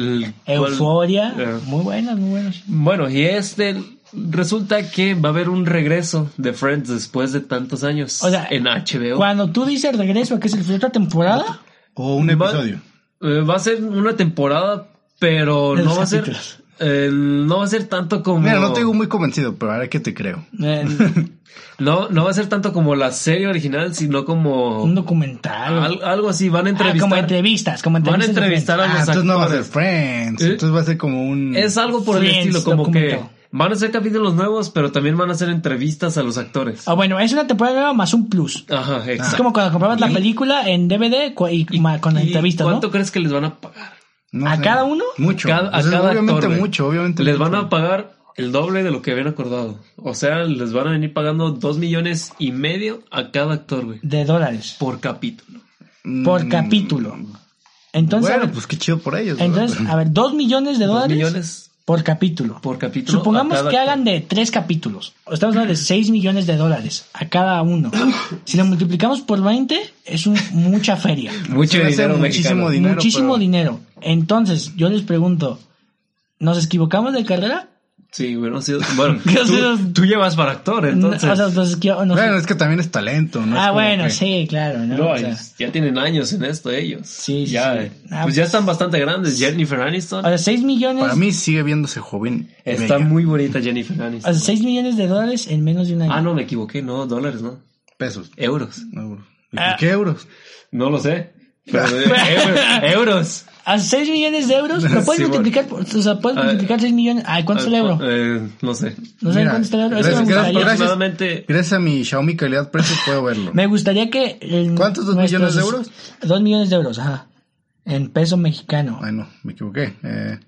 Euphoria, Eh. muy buenas, muy buenas. Bueno, y este resulta que va a haber un regreso de Friends después de tantos años O sea, en HBO. Cuando tú dices regreso, ¿qué es el otra temporada? O un Va- episodio. Eh, va a ser una temporada, pero no va a ser eh, no va a ser tanto como Mira, no te digo muy convencido, pero ahora que te creo. Eh, no no va a ser tanto como la serie original, sino como un documental. al- algo así, van a Ah, entrevistar como entrevistas, como van a entrevistar a Ah, los entonces no va a ser. Friends. ¿Eh? Entonces va a ser como un... Es algo por el estilo, como que van a ser capítulos nuevos, pero también van a hacer entrevistas a los actores. Ah, bueno, es una temporada nueva más un plus. Ajá, Es exacto. como cuando comprabas la película en DVD y, ma- con ¿Y entrevistas, ¿Cuánto ¿no? crees que les van a pagar? No ¿A sé. cada uno? Mucho. Cada- a Pues cada obviamente actor, mucho, obviamente Les mucho. van a pagar el doble de lo que habían acordado. O sea, les van a venir pagando dos millones y medio a cada actor, güey. De dólares. Por capítulo. Por Mm, capítulo. Entonces, a bueno, ver, pues qué chido por ellos. entonces, a ver, dos millones de Dos dólares millones por capítulo. por capítulo. Supongamos que hagan de tres capítulos. Estamos hablando de 6 millones de dólares a cada uno. Si lo multiplicamos por 20, es un, mucha feria. Mucho dinero muchísimo mexicano. dinero. Muchísimo pero- dinero. Entonces, yo les pregunto, ¿nos equivocamos de carrera? Sí, bueno, sí, bueno ¿Qué ha sido? tú, tú llevas para actor, entonces. O sea, nos- Bueno, es que también es talento, ¿no? Es ah, bueno, que- sí, claro. ¿no? No, O sea, ya tienen años en esto ellos. Sí, sí, ya, sí. eh, Ah, pues ya pues- están bastante grandes. Jennifer Aniston. o sea, 6 millones, Para mí sigue viéndose joven. Está bella. muy bonita Jennifer o Aniston. sea, 6 millones de dólares en menos de un año. Ah, no, me equivoqué, no, dólares, no. Pesos. Euros. Euros. ¿Y Ah. por qué euros? No lo sé. Pero euros. A 6 millones de euros, lo puedes Sí, multiplicar, por- o sea, puedes Ah, multiplicar 6 millones. Ay, ¿cuánto es el euro? Eh, no sé. No sé Mira, cuánto está el euro. Gracias- me gracias- gracias. Aproximadamente. Gracias a mi Xiaomi calidad-precio puedo verlo. me gustaría que... el- ¿Cuántos, dos nuestros- millones de euros? Dos millones de euros, ajá. En peso mexicano. Ay, no, me equivoqué. Eh,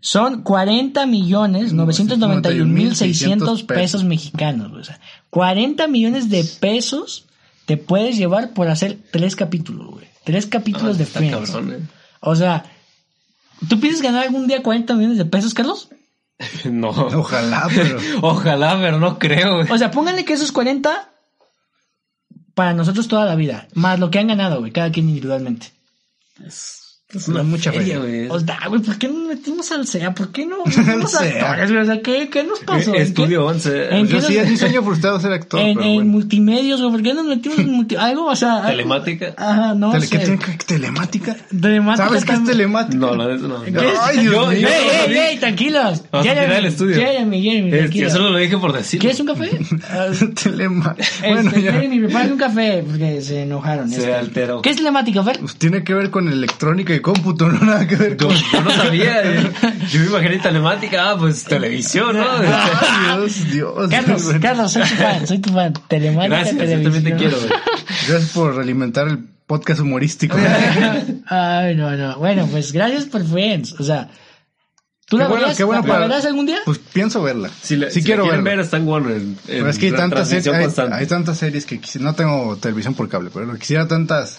Son 40 millones 991 mil 600 pesos. mexicanos. O sea, 40 millones de pesos te puedes llevar por hacer tres capítulos, güey. Tres capítulos Ah, de está Friends. cabrón, eh. O sea, ¿tú piensas ganar algún día 40 millones de pesos, Carlos? No. ojalá, pero... Ojalá, pero no creo, güey. O sea, pónganle que esos 40 para nosotros toda la vida. Más lo que han ganado, güey, cada quien individualmente. Es una mucha feria, güey. O sea, güey, ¿por qué no nos metimos al SEA? ¿Por qué no SEA. actores, güey? O sea, ¿qué, qué nos pasó? ¿En qué- Estudio 11. en Yo qué sí, es mi sueño frustrado ser actor, en, pero en bueno. multimedios, güey, ¿por qué nos metimos en multi... algo? O sea... Telemática. Ajá, no Tele- ¿Qué sé. tiene que telemática? Telemática ¿Sabes qué es telemática? No, no, eso no. ¿Qué es? Ay, Dios mío. ¡Ey, ey, ey! Tranquilos. Vamos a tirar el estudio. Jeremy, Jeremy, Es yo solo lo dije por decir. ¿Quieres un café? Ah, Telema- este, Bueno, ya. Jeremy, prepárate un café porque se enojaron. Se este. alteró. ¿Qué es telemática, Fer? Pues tiene que ver con electrónica y cómputo, no nada que ver Yo, con... yo no sabía. eh. Yo me imaginé telemática. Ah, pues televisión, ¿no? Ay, Dios, Dios. Carlos, Carlos, soy tu fan, soy tu fan. Telemática, Gracias, yo televisión. también te quiero, güey. Gracias por alimentar el podcast humorístico. Ay, no, no. Bueno, pues gracias por Friends. O sea, ¿Tú Qué la bueno, verás, qué bueno la, para- verás algún día? Pues pienso verla. Si, le- sí si quiero la verla. ver, está en Warner. En, Pero es que hay tantas, series, hay, hay tantas series que quisi- no tengo televisión por cable, pero quisiera tantas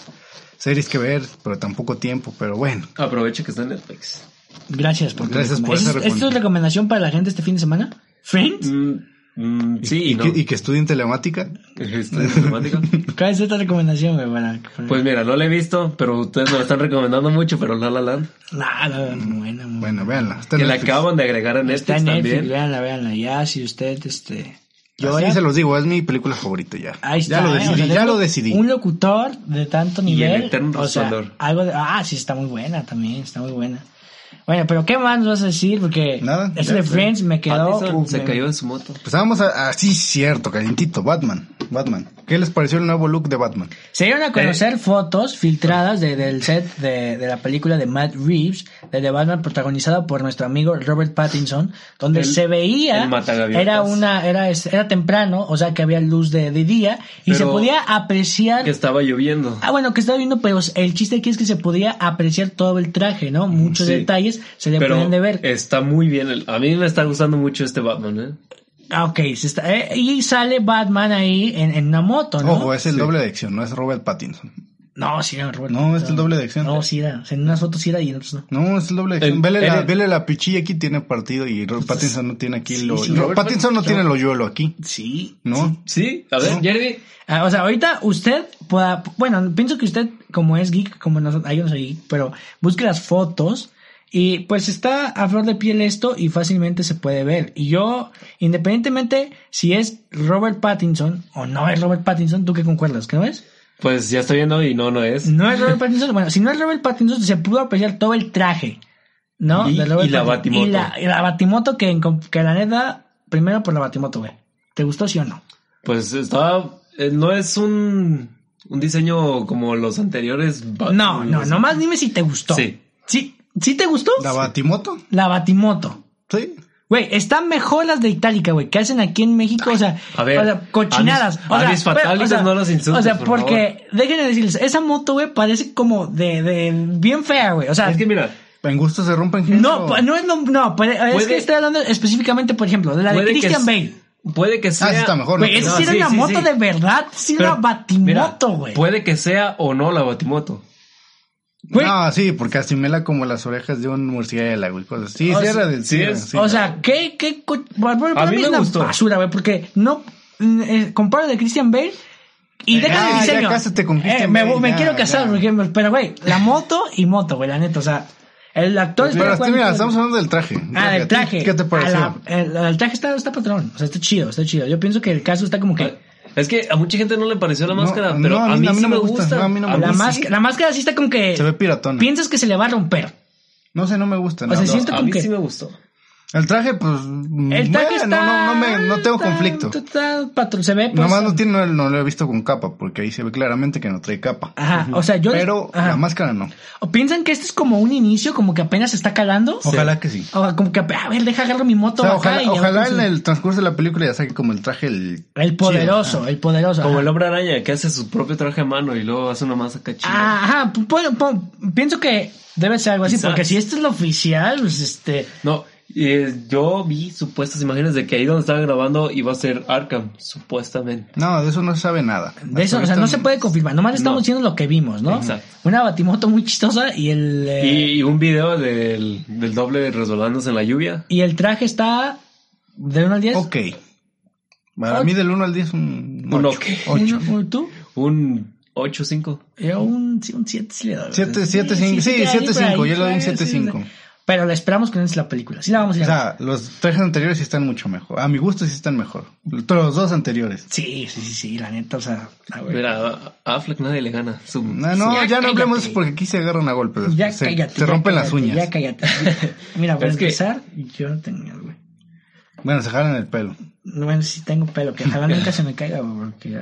series que ver, pero tampoco tiempo, pero bueno. Aprovecha que está en Netflix. Gracias por Gracias por recomendación. esa ¿Es, ¿Es tu recomendación para la gente este fin de semana? ¿Friends? Mm, mm, sí y, y, no. que, y que estudien telemática. Está en temática. ¿Cuál es esta recomendación, güey? Para, para- Pues mira, no la he visto, pero ustedes me la están recomendando mucho, pero La La Land. Nah, no, muy buena, muy Bueno, véanla. Está en Que la acaban de agregar Está Netflix en Netflix, también. véanla, véanla. Ya, si usted, este... Así se los digo, es mi película favorita ya. Ahí está. ya lo ¿eh? decidí, O sea, ya lo un- decidí. Un locutor de tanto nivel. eterno o sea, resplandor. algo de, ah, sí, está muy buena también, está muy buena. Bueno, pero ¿qué más nos vas a decir? Porque Nada, de. Friends me quedó... Uf, se me- cayó de su moto. Pues vamos a, a- sí, cierto, calientito, Batman, Batman. ¿Qué les pareció el nuevo look de Batman? Se dieron a Eh. conocer fotos filtradas de- del set de, de la película de Matt Reeves, de The Batman, protagonizada por nuestro amigo Robert Pattinson, donde El- se veía, el era una, era, era temprano, o sea que había luz de, de día, y Pero- se podía apreciar Que estaba lloviendo. Ah, bueno, que estaba viendo, pero el chiste aquí es que se podía apreciar todo el traje, ¿no? Muchos Sí. detalles se le Pero pueden de ver. está muy bien. el- A mí me está gustando mucho este Batman, ¿eh? Ah, ok, se está, eh, y sale Batman ahí en, en una moto, ¿no? Ojo, es el doble de acción, no es Robert Pattinson. No, sí era Robert. No, es el doble de acción. No, sí era. O sea, en unas fotos sí era y en otras no. No, es el doble de acción. El- vele, la, el- vele la pichilla aquí tiene partido y Robert Pattinson no tiene aquí sí, lo... sí, Ro- Robert Pattinson no tiene el hoyuelo aquí, Sí. ¿no? Sí, a ver, No. Jeremy. Ah, o sea, ahorita usted pueda, bueno, pienso que usted, como es geek, como nosotros, yo no soy geek, pero busque las fotos y pues está a flor de piel esto y fácilmente se puede ver. Y yo, independientemente si es Robert Pattinson o no es Robert Pattinson, ¿tú qué concuerdas? ¿Que no es? Pues ya estoy viendo y no, no es. No es Robert Pattinson. Bueno, si no es Robert Pattinson, se pudo apreciar todo el traje, ¿no? Y- De Robert y la Pattinson. Batimoto. Y la, y la Batimoto que, que la neta, primero por la Batimoto, güey. ¿Te gustó sí o no? Pues estaba. eh, no es un, un diseño como los anteriores. No, no, nomás dime si te gustó. Sí. ¿Sí, ¿sí te gustó? ¿La Batimoto? La Batimoto. Sí. Güey, están mejor las de Itálica, güey, que hacen aquí en México, o sea, A ver, o sea, cochinadas. a mis- o a mis sea, fatálicos pero, o sea, no los insultes, O sea, por porque, déjenme decirles, esa moto, güey, parece como de, de, bien fea, güey. O sea, Es que mira, En gusto se rompen género. no, no es lo, no, pero es que estoy hablando específicamente, por ejemplo, de la de puede que Christian Bale. Puede que sea. Ah, sí está mejor. ¿no? Güey, esa no, sí era sí, una sí, moto sí. de verdad, sí era pero, una batimoto, güey. Puede que sea o no la Batimoto. Güey, No, sí, porque asimila como las orejas de un murciélago y cosas. Sí, O sí era del sí sí, es- sí. o sea, ¿qué, qué, co- bueno, para A mí mí me es una gustó. basura, güey, porque no, mm, eh, comparo de Christian Bale y Eh, deja ya, el diseño. ya con Eh, me, Bale, me ya, quiero casar, ya. pero güey, la moto y moto, güey, la neta, o sea, el actor Pero está este, mira, estamos hablando del traje. Ah, del traje. ¿Qué te pareció? la- el, el traje está, está patrón, o sea, está chido, está chido. Yo pienso que el caso está como que... Es que a mucha gente no le pareció la máscara, no, pero a a mí- mí, a mí sí no me gusta, gusta. no, a mí no me la, gusta. máscara, la máscara sí está como que... Se ve piratona. Piensas que se le va a romper. No sé, no me gusta. O no, sea, no. siento a como mí que- sí me gustó. El traje, pues. El traje bueno, está... no, no, me, no tengo está- conflicto. está patrón, se ve... pues, Nomás no, tiene, no, no lo he visto con capa, porque ahí se ve claramente que no trae capa. Ajá, o sea, yo... Pero ajá. la máscara no. ¿O piensan que este es como un inicio, como que apenas se está calando? Ojalá que sí. O como que, a ver, deja agarro mi O moto sea, acá ojalá, y ojalá en el transcurso de la película ya saque como el traje el... El poderoso, el poderoso. Como ajá. el hombre araña que hace su propio traje a mano y luego hace una masa acá chida. Ah, Ajá, pu- pu- pu- pienso que debe ser algo así, Quizás. porque si esto es lo oficial, pues este... No, eh, yo vi supuestas imágenes de que ahí donde estaban grabando iba a ser Arkham, supuestamente. No, de eso no se sabe nada. De eso, o sea, no se puede confirmar, nomás estamos No. diciendo lo que vimos, ¿no? Exacto. Una batimoto muy chistosa y el... eh, Y, y un video del, del doble resbalándose en la lluvia. y el traje está de 1 al 10. Ok. Para mí del 1 al 10 un Un 8. ok. ¿Tú? Un 8-5. Yo un 7 sí le doy. 7, 7, 5. Sí, por ahí, 7, 5. por Yo le doy un sí, 7, sí. 5. Pero la esperamos que no es la película. Sí la vamos a ir O a ver. sea, los trajes anteriores sí están mucho mejor. A mi gusto sí están mejor. Los dos anteriores. Sí, sí, sí, sí, la neta, o sea, a ver. Mira, a Affleck nadie le gana. Su- No, no, Ya ya, no hablemos porque aquí se agarran a golpes. Ya se, cállate. se ya rompen las uñas. Ya cállate. Mira, para Es que- empezar, yo no tengo miedo, güey. Bueno, se jalan el pelo. No, Bueno, sí tengo pelo, que ojalá nunca se me caiga, güey, porque.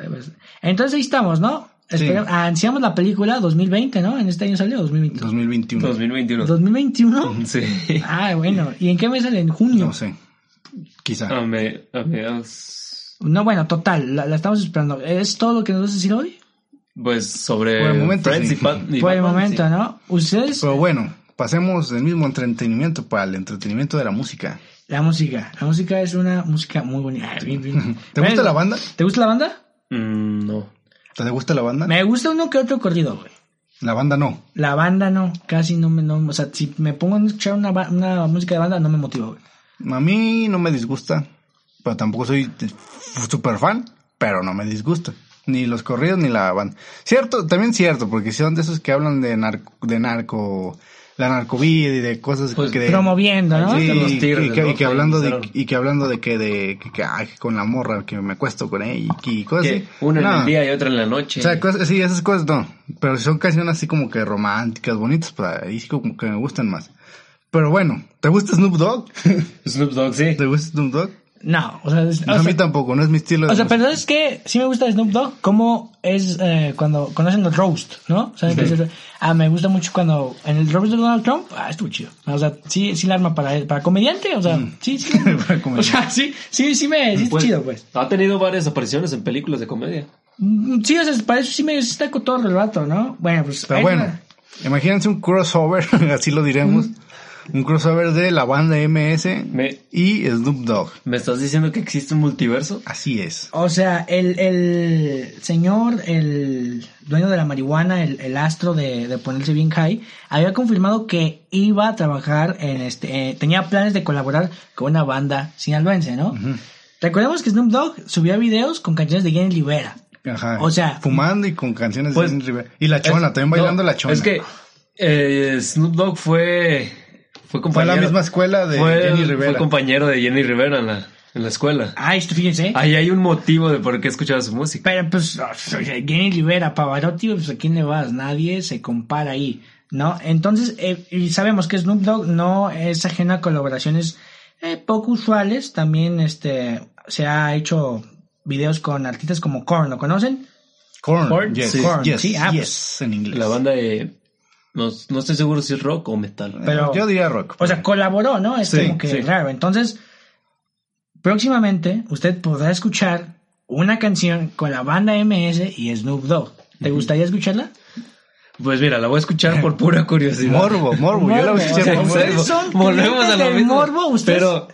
Entonces ahí estamos, ¿no? Sí. Anunciamos la película 2020, ¿no? En este año salió 2020. 2021. 2021. 2021. Sí. Ah, bueno. ¿Y en qué mes sale? En junio. No sé. Quizá. A, me, a mediados- No, bueno, total, la, la estamos esperando. ¿Es todo lo que nos vas a decir hoy? Pues sobre Por el momento, Friends sí. y, Pat- y Por el momento, sí. ¿no? Ustedes... Pero bueno, pasemos del mismo entretenimiento para el entretenimiento de la música. La música. La música es una música muy bonita. Bien, bien. ¿Te gusta la banda? ¿Te gusta la banda? Mm, no. ¿Te gusta la banda? Me gusta uno que otro corrido, güey. La banda no. La banda no, casi no me, no, o sea, si me pongo a escuchar una, una música de banda no me motiva, güey. A mí no me disgusta, pero tampoco soy super fan, pero no me disgusta. Ni los corridos ni la banda. Cierto, también cierto, porque son de esos que hablan de narco, de narco, la narcovida y de cosas Pues, que de, Promoviendo, ¿no? Sí, Están los y, tigres y del que, y norte, que hablando de, y que hablando de que de que, que, ay, que con la morra que me acuesto con ella y, y cosas Que así. una en el día y otra en la noche. O sea, cosas, sí, esas cosas no. Pero si son canciones así como que románticas, bonitas, pues ahí sí como que me gustan más. Pero bueno, ¿te gusta Snoop Dogg? Snoop Dogg, sí. ¿Te gusta Snoop Dogg? No, o sea, es- o a mí sea, tampoco, no es mi estilo de o sea, música. pero es que sí me gusta Snoop Dogg, como es eh, cuando conocen los roast, ¿no? ¿Saben qué es el- Ah, me gusta mucho cuando en el roast de Donald Trump, ah, estuvo chido. O sea, sí, sí la arma para, para comediante, o sea, sí, sí. Mm. Para o sea, sí, sí, sí me, sí está Pues, chido, pues. Ha tenido varias apariciones en películas de comedia. Mm, Sí, o sea, para eso sí me sí está todo el rato, ¿no? Bueno, pues. Pero bueno, va. imagínense un crossover, así lo diremos. Un crossover de la banda MS Me, y Snoop Dogg. ¿Me estás diciendo que existe un multiverso? Así es. O sea, el, el señor, el dueño de la marihuana, el, el astro de, de ponerse bien high, había confirmado que iba a trabajar en este, eh, tenía planes de colaborar con una banda sinaloense, ¿no? Recordemos que Snoop Dogg subía videos con canciones de Jenny Rivera. Ajá. O sea, fumando y con canciones Pues, de Jenny Rivera. Y la chona, Es- también bailando no, la chona. Es que eh, Snoop Dogg fue, fue fue compañero. la misma escuela de fue, Jenny fue Rivera. compañero de Jenny Rivera en la, en la escuela. Ay, esto fíjense. Ahí hay un motivo de por qué escuchaba su música. Pero pues, Jenny Rivera, Pavarotti, pues a quién le vas, nadie se compara ahí, ¿no? Entonces, eh, y sabemos que Snoop Dogg no es ajeno a colaboraciones eh, poco usuales, también este se ha hecho videos con artistas como Korn, ¿lo conocen? Korn. Korn, Yes. Korn, yes, sí, ah, yes, en inglés. La banda de... No, no estoy seguro si es rock o metal. pero- Yo diría rock. O sea, colaboró, ¿no? Es Sí, como que sí. raro. Entonces, próximamente usted podrá escuchar una canción con la banda MS y Snoop Dogg. ¿Te gustaría escucharla? Pues mira, la voy a escuchar por pura curiosidad. morbo, morbo. Yo la voy a Morbo, escuchar o sea, por ustedes morbo. son Volvemos a lo mismo. morbo, ustedes- Pero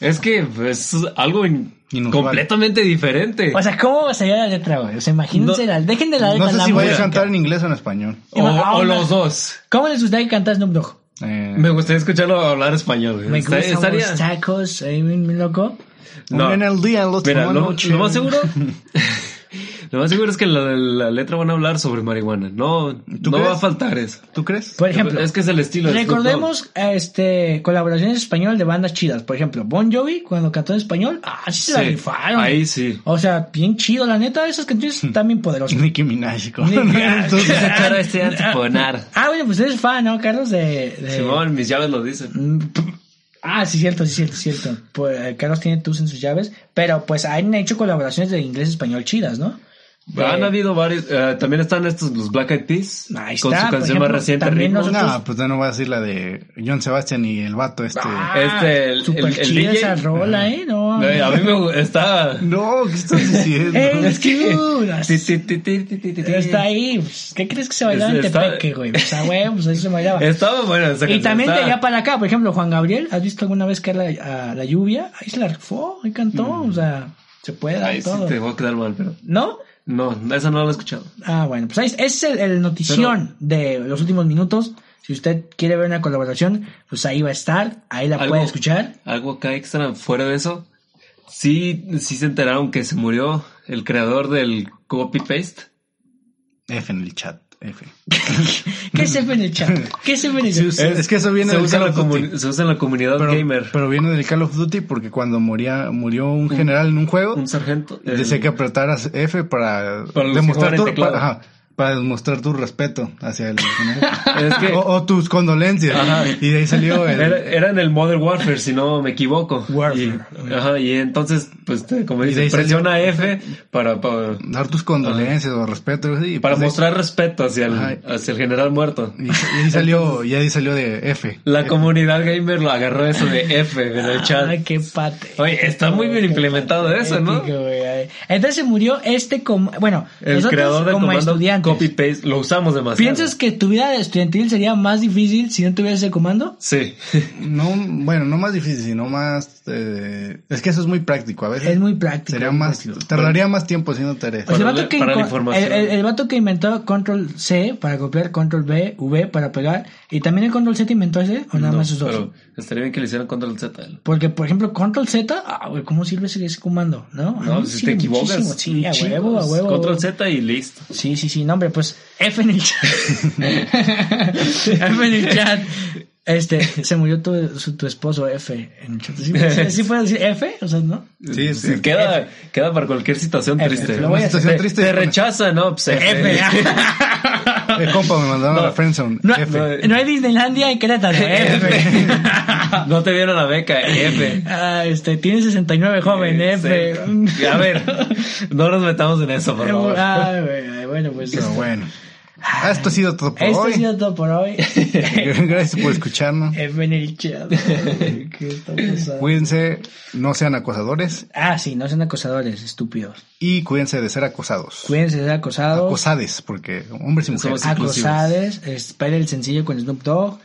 es que pues, es algo in- Inusual. completamente diferente. O sea, ¿cómo sería la letra, güey? O sea, imagínense No- la, dejen de la letra No sé la si voy a cantar en inglés o en español. o, Ah, o una- los dos. ¿Cómo les gustaría que cantara Snoop Dogg? Eh, Me gustaría escucharlo hablar español. güey. Me gustan estaría- los tacos, eh, bien loco. No. En el día, Mira, en la lo, noche. lo más seguro. lo más seguro es que la, la letra van a hablar sobre marihuana. No, no crees? va a faltar eso. ¿Tú crees? Por ejemplo, es que es el estilo de recordemos este colaboraciones en español de bandas chidas. Por ejemplo, Bon Jovi, cuando cantó en español, ah, sí se la rifaron. ahí sí. O sea, bien chido, la neta, esas canciones están bien poderosas. Nicki Minaj. Entonces, Claro, este antiponar. Ah, bueno, pues eres fan, ¿no, Carlos? De, de- Simón, mis llaves lo dicen. Mm, Ah, sí, cierto, sí, cierto, cierto. Pues, eh, Carlos tiene tus en sus llaves, pero pues han hecho colaboraciones de inglés-español chidas, ¿no? De- Han habido varios. eh, también están estos, los Black Eyed Peas. Ahí con está, su por canción ejemplo, más reciente, también no, pues no voy a decir la de John Sebastian y el vato este. Ah, Este, el- super el- el DJ. esa rola, ¿eh? No. Eh, A mí me está. No, ¿qué estás diciendo? Es que está ahí. pues, ¿Qué crees que se bailaba en Tepeque, güey? O sea, güey, pues ahí se bailaba. Estaba buena esa Y también de allá para acá, por ejemplo, Juan Gabriel, ¿has visto alguna vez que la, a la lluvia? Ahí se la rifó, ahí cantó, o sea, se puede dar Mm. Ay, sí, todo. te voy a quedar mal, pero. ¿No? No, esa no la he escuchado. Ah, bueno, pues ahí, ese es el, el notición de los últimos minutos. Si usted quiere ver una colaboración, pues ahí va a estar, ahí la Algo- puede escuchar. Algo acá extra, fuera de eso. Sí, sí se enteraron que se murió el creador del copy-paste. F en el chat. F. ¿Qué se ve en el chat? ¿Qué se ve en el chat? Es que eso viene se del usa, Call en la of Duty. se usa en la comunidad Pero, gamer. pero viene del Call of Duty porque cuando moría, murió un general en un juego, un sargento. decía que apretaras F para, Para demostrar tu, para, ajá, para demostrar tu respeto hacia el general. Es que- o, o tus condolencias. Ajá. Y de ahí salió el, Era, era en el Modern Warfare, si no me equivoco. Warfare. Y, ajá, y entonces pues, te- como dice, salió- presiona F para, para, Dar tus condolencias o respeto. y para pues, mostrar respeto hacia Ajá. el, hacia el general muerto. Y, y ahí salió, y ahí salió de F. La comunidad gamer lo agarró eso de F en el chat. Ay, qué pate. Oye, está muy bien implementado eso, ¿no? Épico, güey, ay. Entonces se murió este como, bueno, El nosotros creador del como comando estudiantes. Copy paste lo usamos demasiado. ¿Piensas que tu vida estudiantil sería más difícil si no tuvieras ese comando? Sí. No, bueno, no más difícil, sino más... eh, es que eso es muy práctico. A veces Es muy práctico. sería muy más... práctico. Tardaría más tiempo haciendo tareas. Pues el Para vato, la- que, para la información. el, el- el vato que inventó control C para copiar, control B, V para pegar, y también el control Z inventó ese, o nada No, más esos dos. pero estaría bien que le hicieran control Z. Porque, por ejemplo, control Z, ah, güey, ¿cómo sirve ese, ese comando? ¿No? No, mí si sirve te equivocas. Sí, a huevo, a huevo. Control Z y listo. Sí, sí, sí, no, hombre, pues F en el chat. F en el chat. Este, se murió tu, su- tu esposo F en el chat. ¿Sí, sí, sí puedes decir F? O sea, ¿no? Sí, sí. Queda, queda para cualquier situación F, triste. lo voy a Una situación Te, triste. te rechaza, ¿no? Pues F. F. Eh, compa, me mandaron a la friendzone. No, F. no hay Disneylandia en Querétaro. F. no te vieron la beca. F. Ah, este, tiene 69 joven, F. Sí. A ver, no nos metamos en eso, por favor. Ah, bueno, pues. Pero este, bueno. Ah, Esto ha sido todo por Esto hoy. ha sido todo por hoy. Gracias por escucharnos. F en el chat. ¿Qué está pasando? Cuídense, no sean acosadores Ah, sí, no sean acosadores, estúpidos. y cuídense de ser acosados. Cuídense de ser acosados. Acosades, porque hombres y mujeres. Acosades. Espere el sencillo con Snoop Dogg.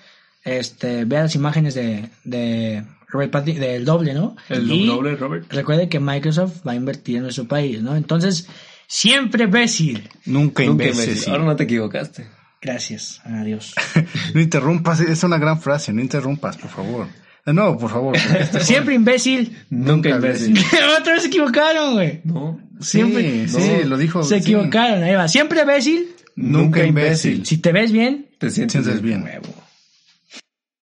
Este, vea las imágenes de, de Robert Pattinson, del doble, ¿no? El Y doble, Robert. Recuerde que Microsoft va a invertir en nuestro país, ¿no? Entonces, siempre imbécil. Nunca imbécil. Ahora no te equivocaste. Gracias. Adiós. No interrumpas, es una gran frase, no interrumpas, por favor. De nuevo, por favor. este- siempre imbécil. Nunca imbécil. Otra vez se equivocaron, güey. No. Siempre. Sí, sí, lo dijo. Se sí. equivocaron. Ahí va. Siempre imbécil. Nunca imbécil. Si te ves bien, Te sientes Sientes bien. huevo.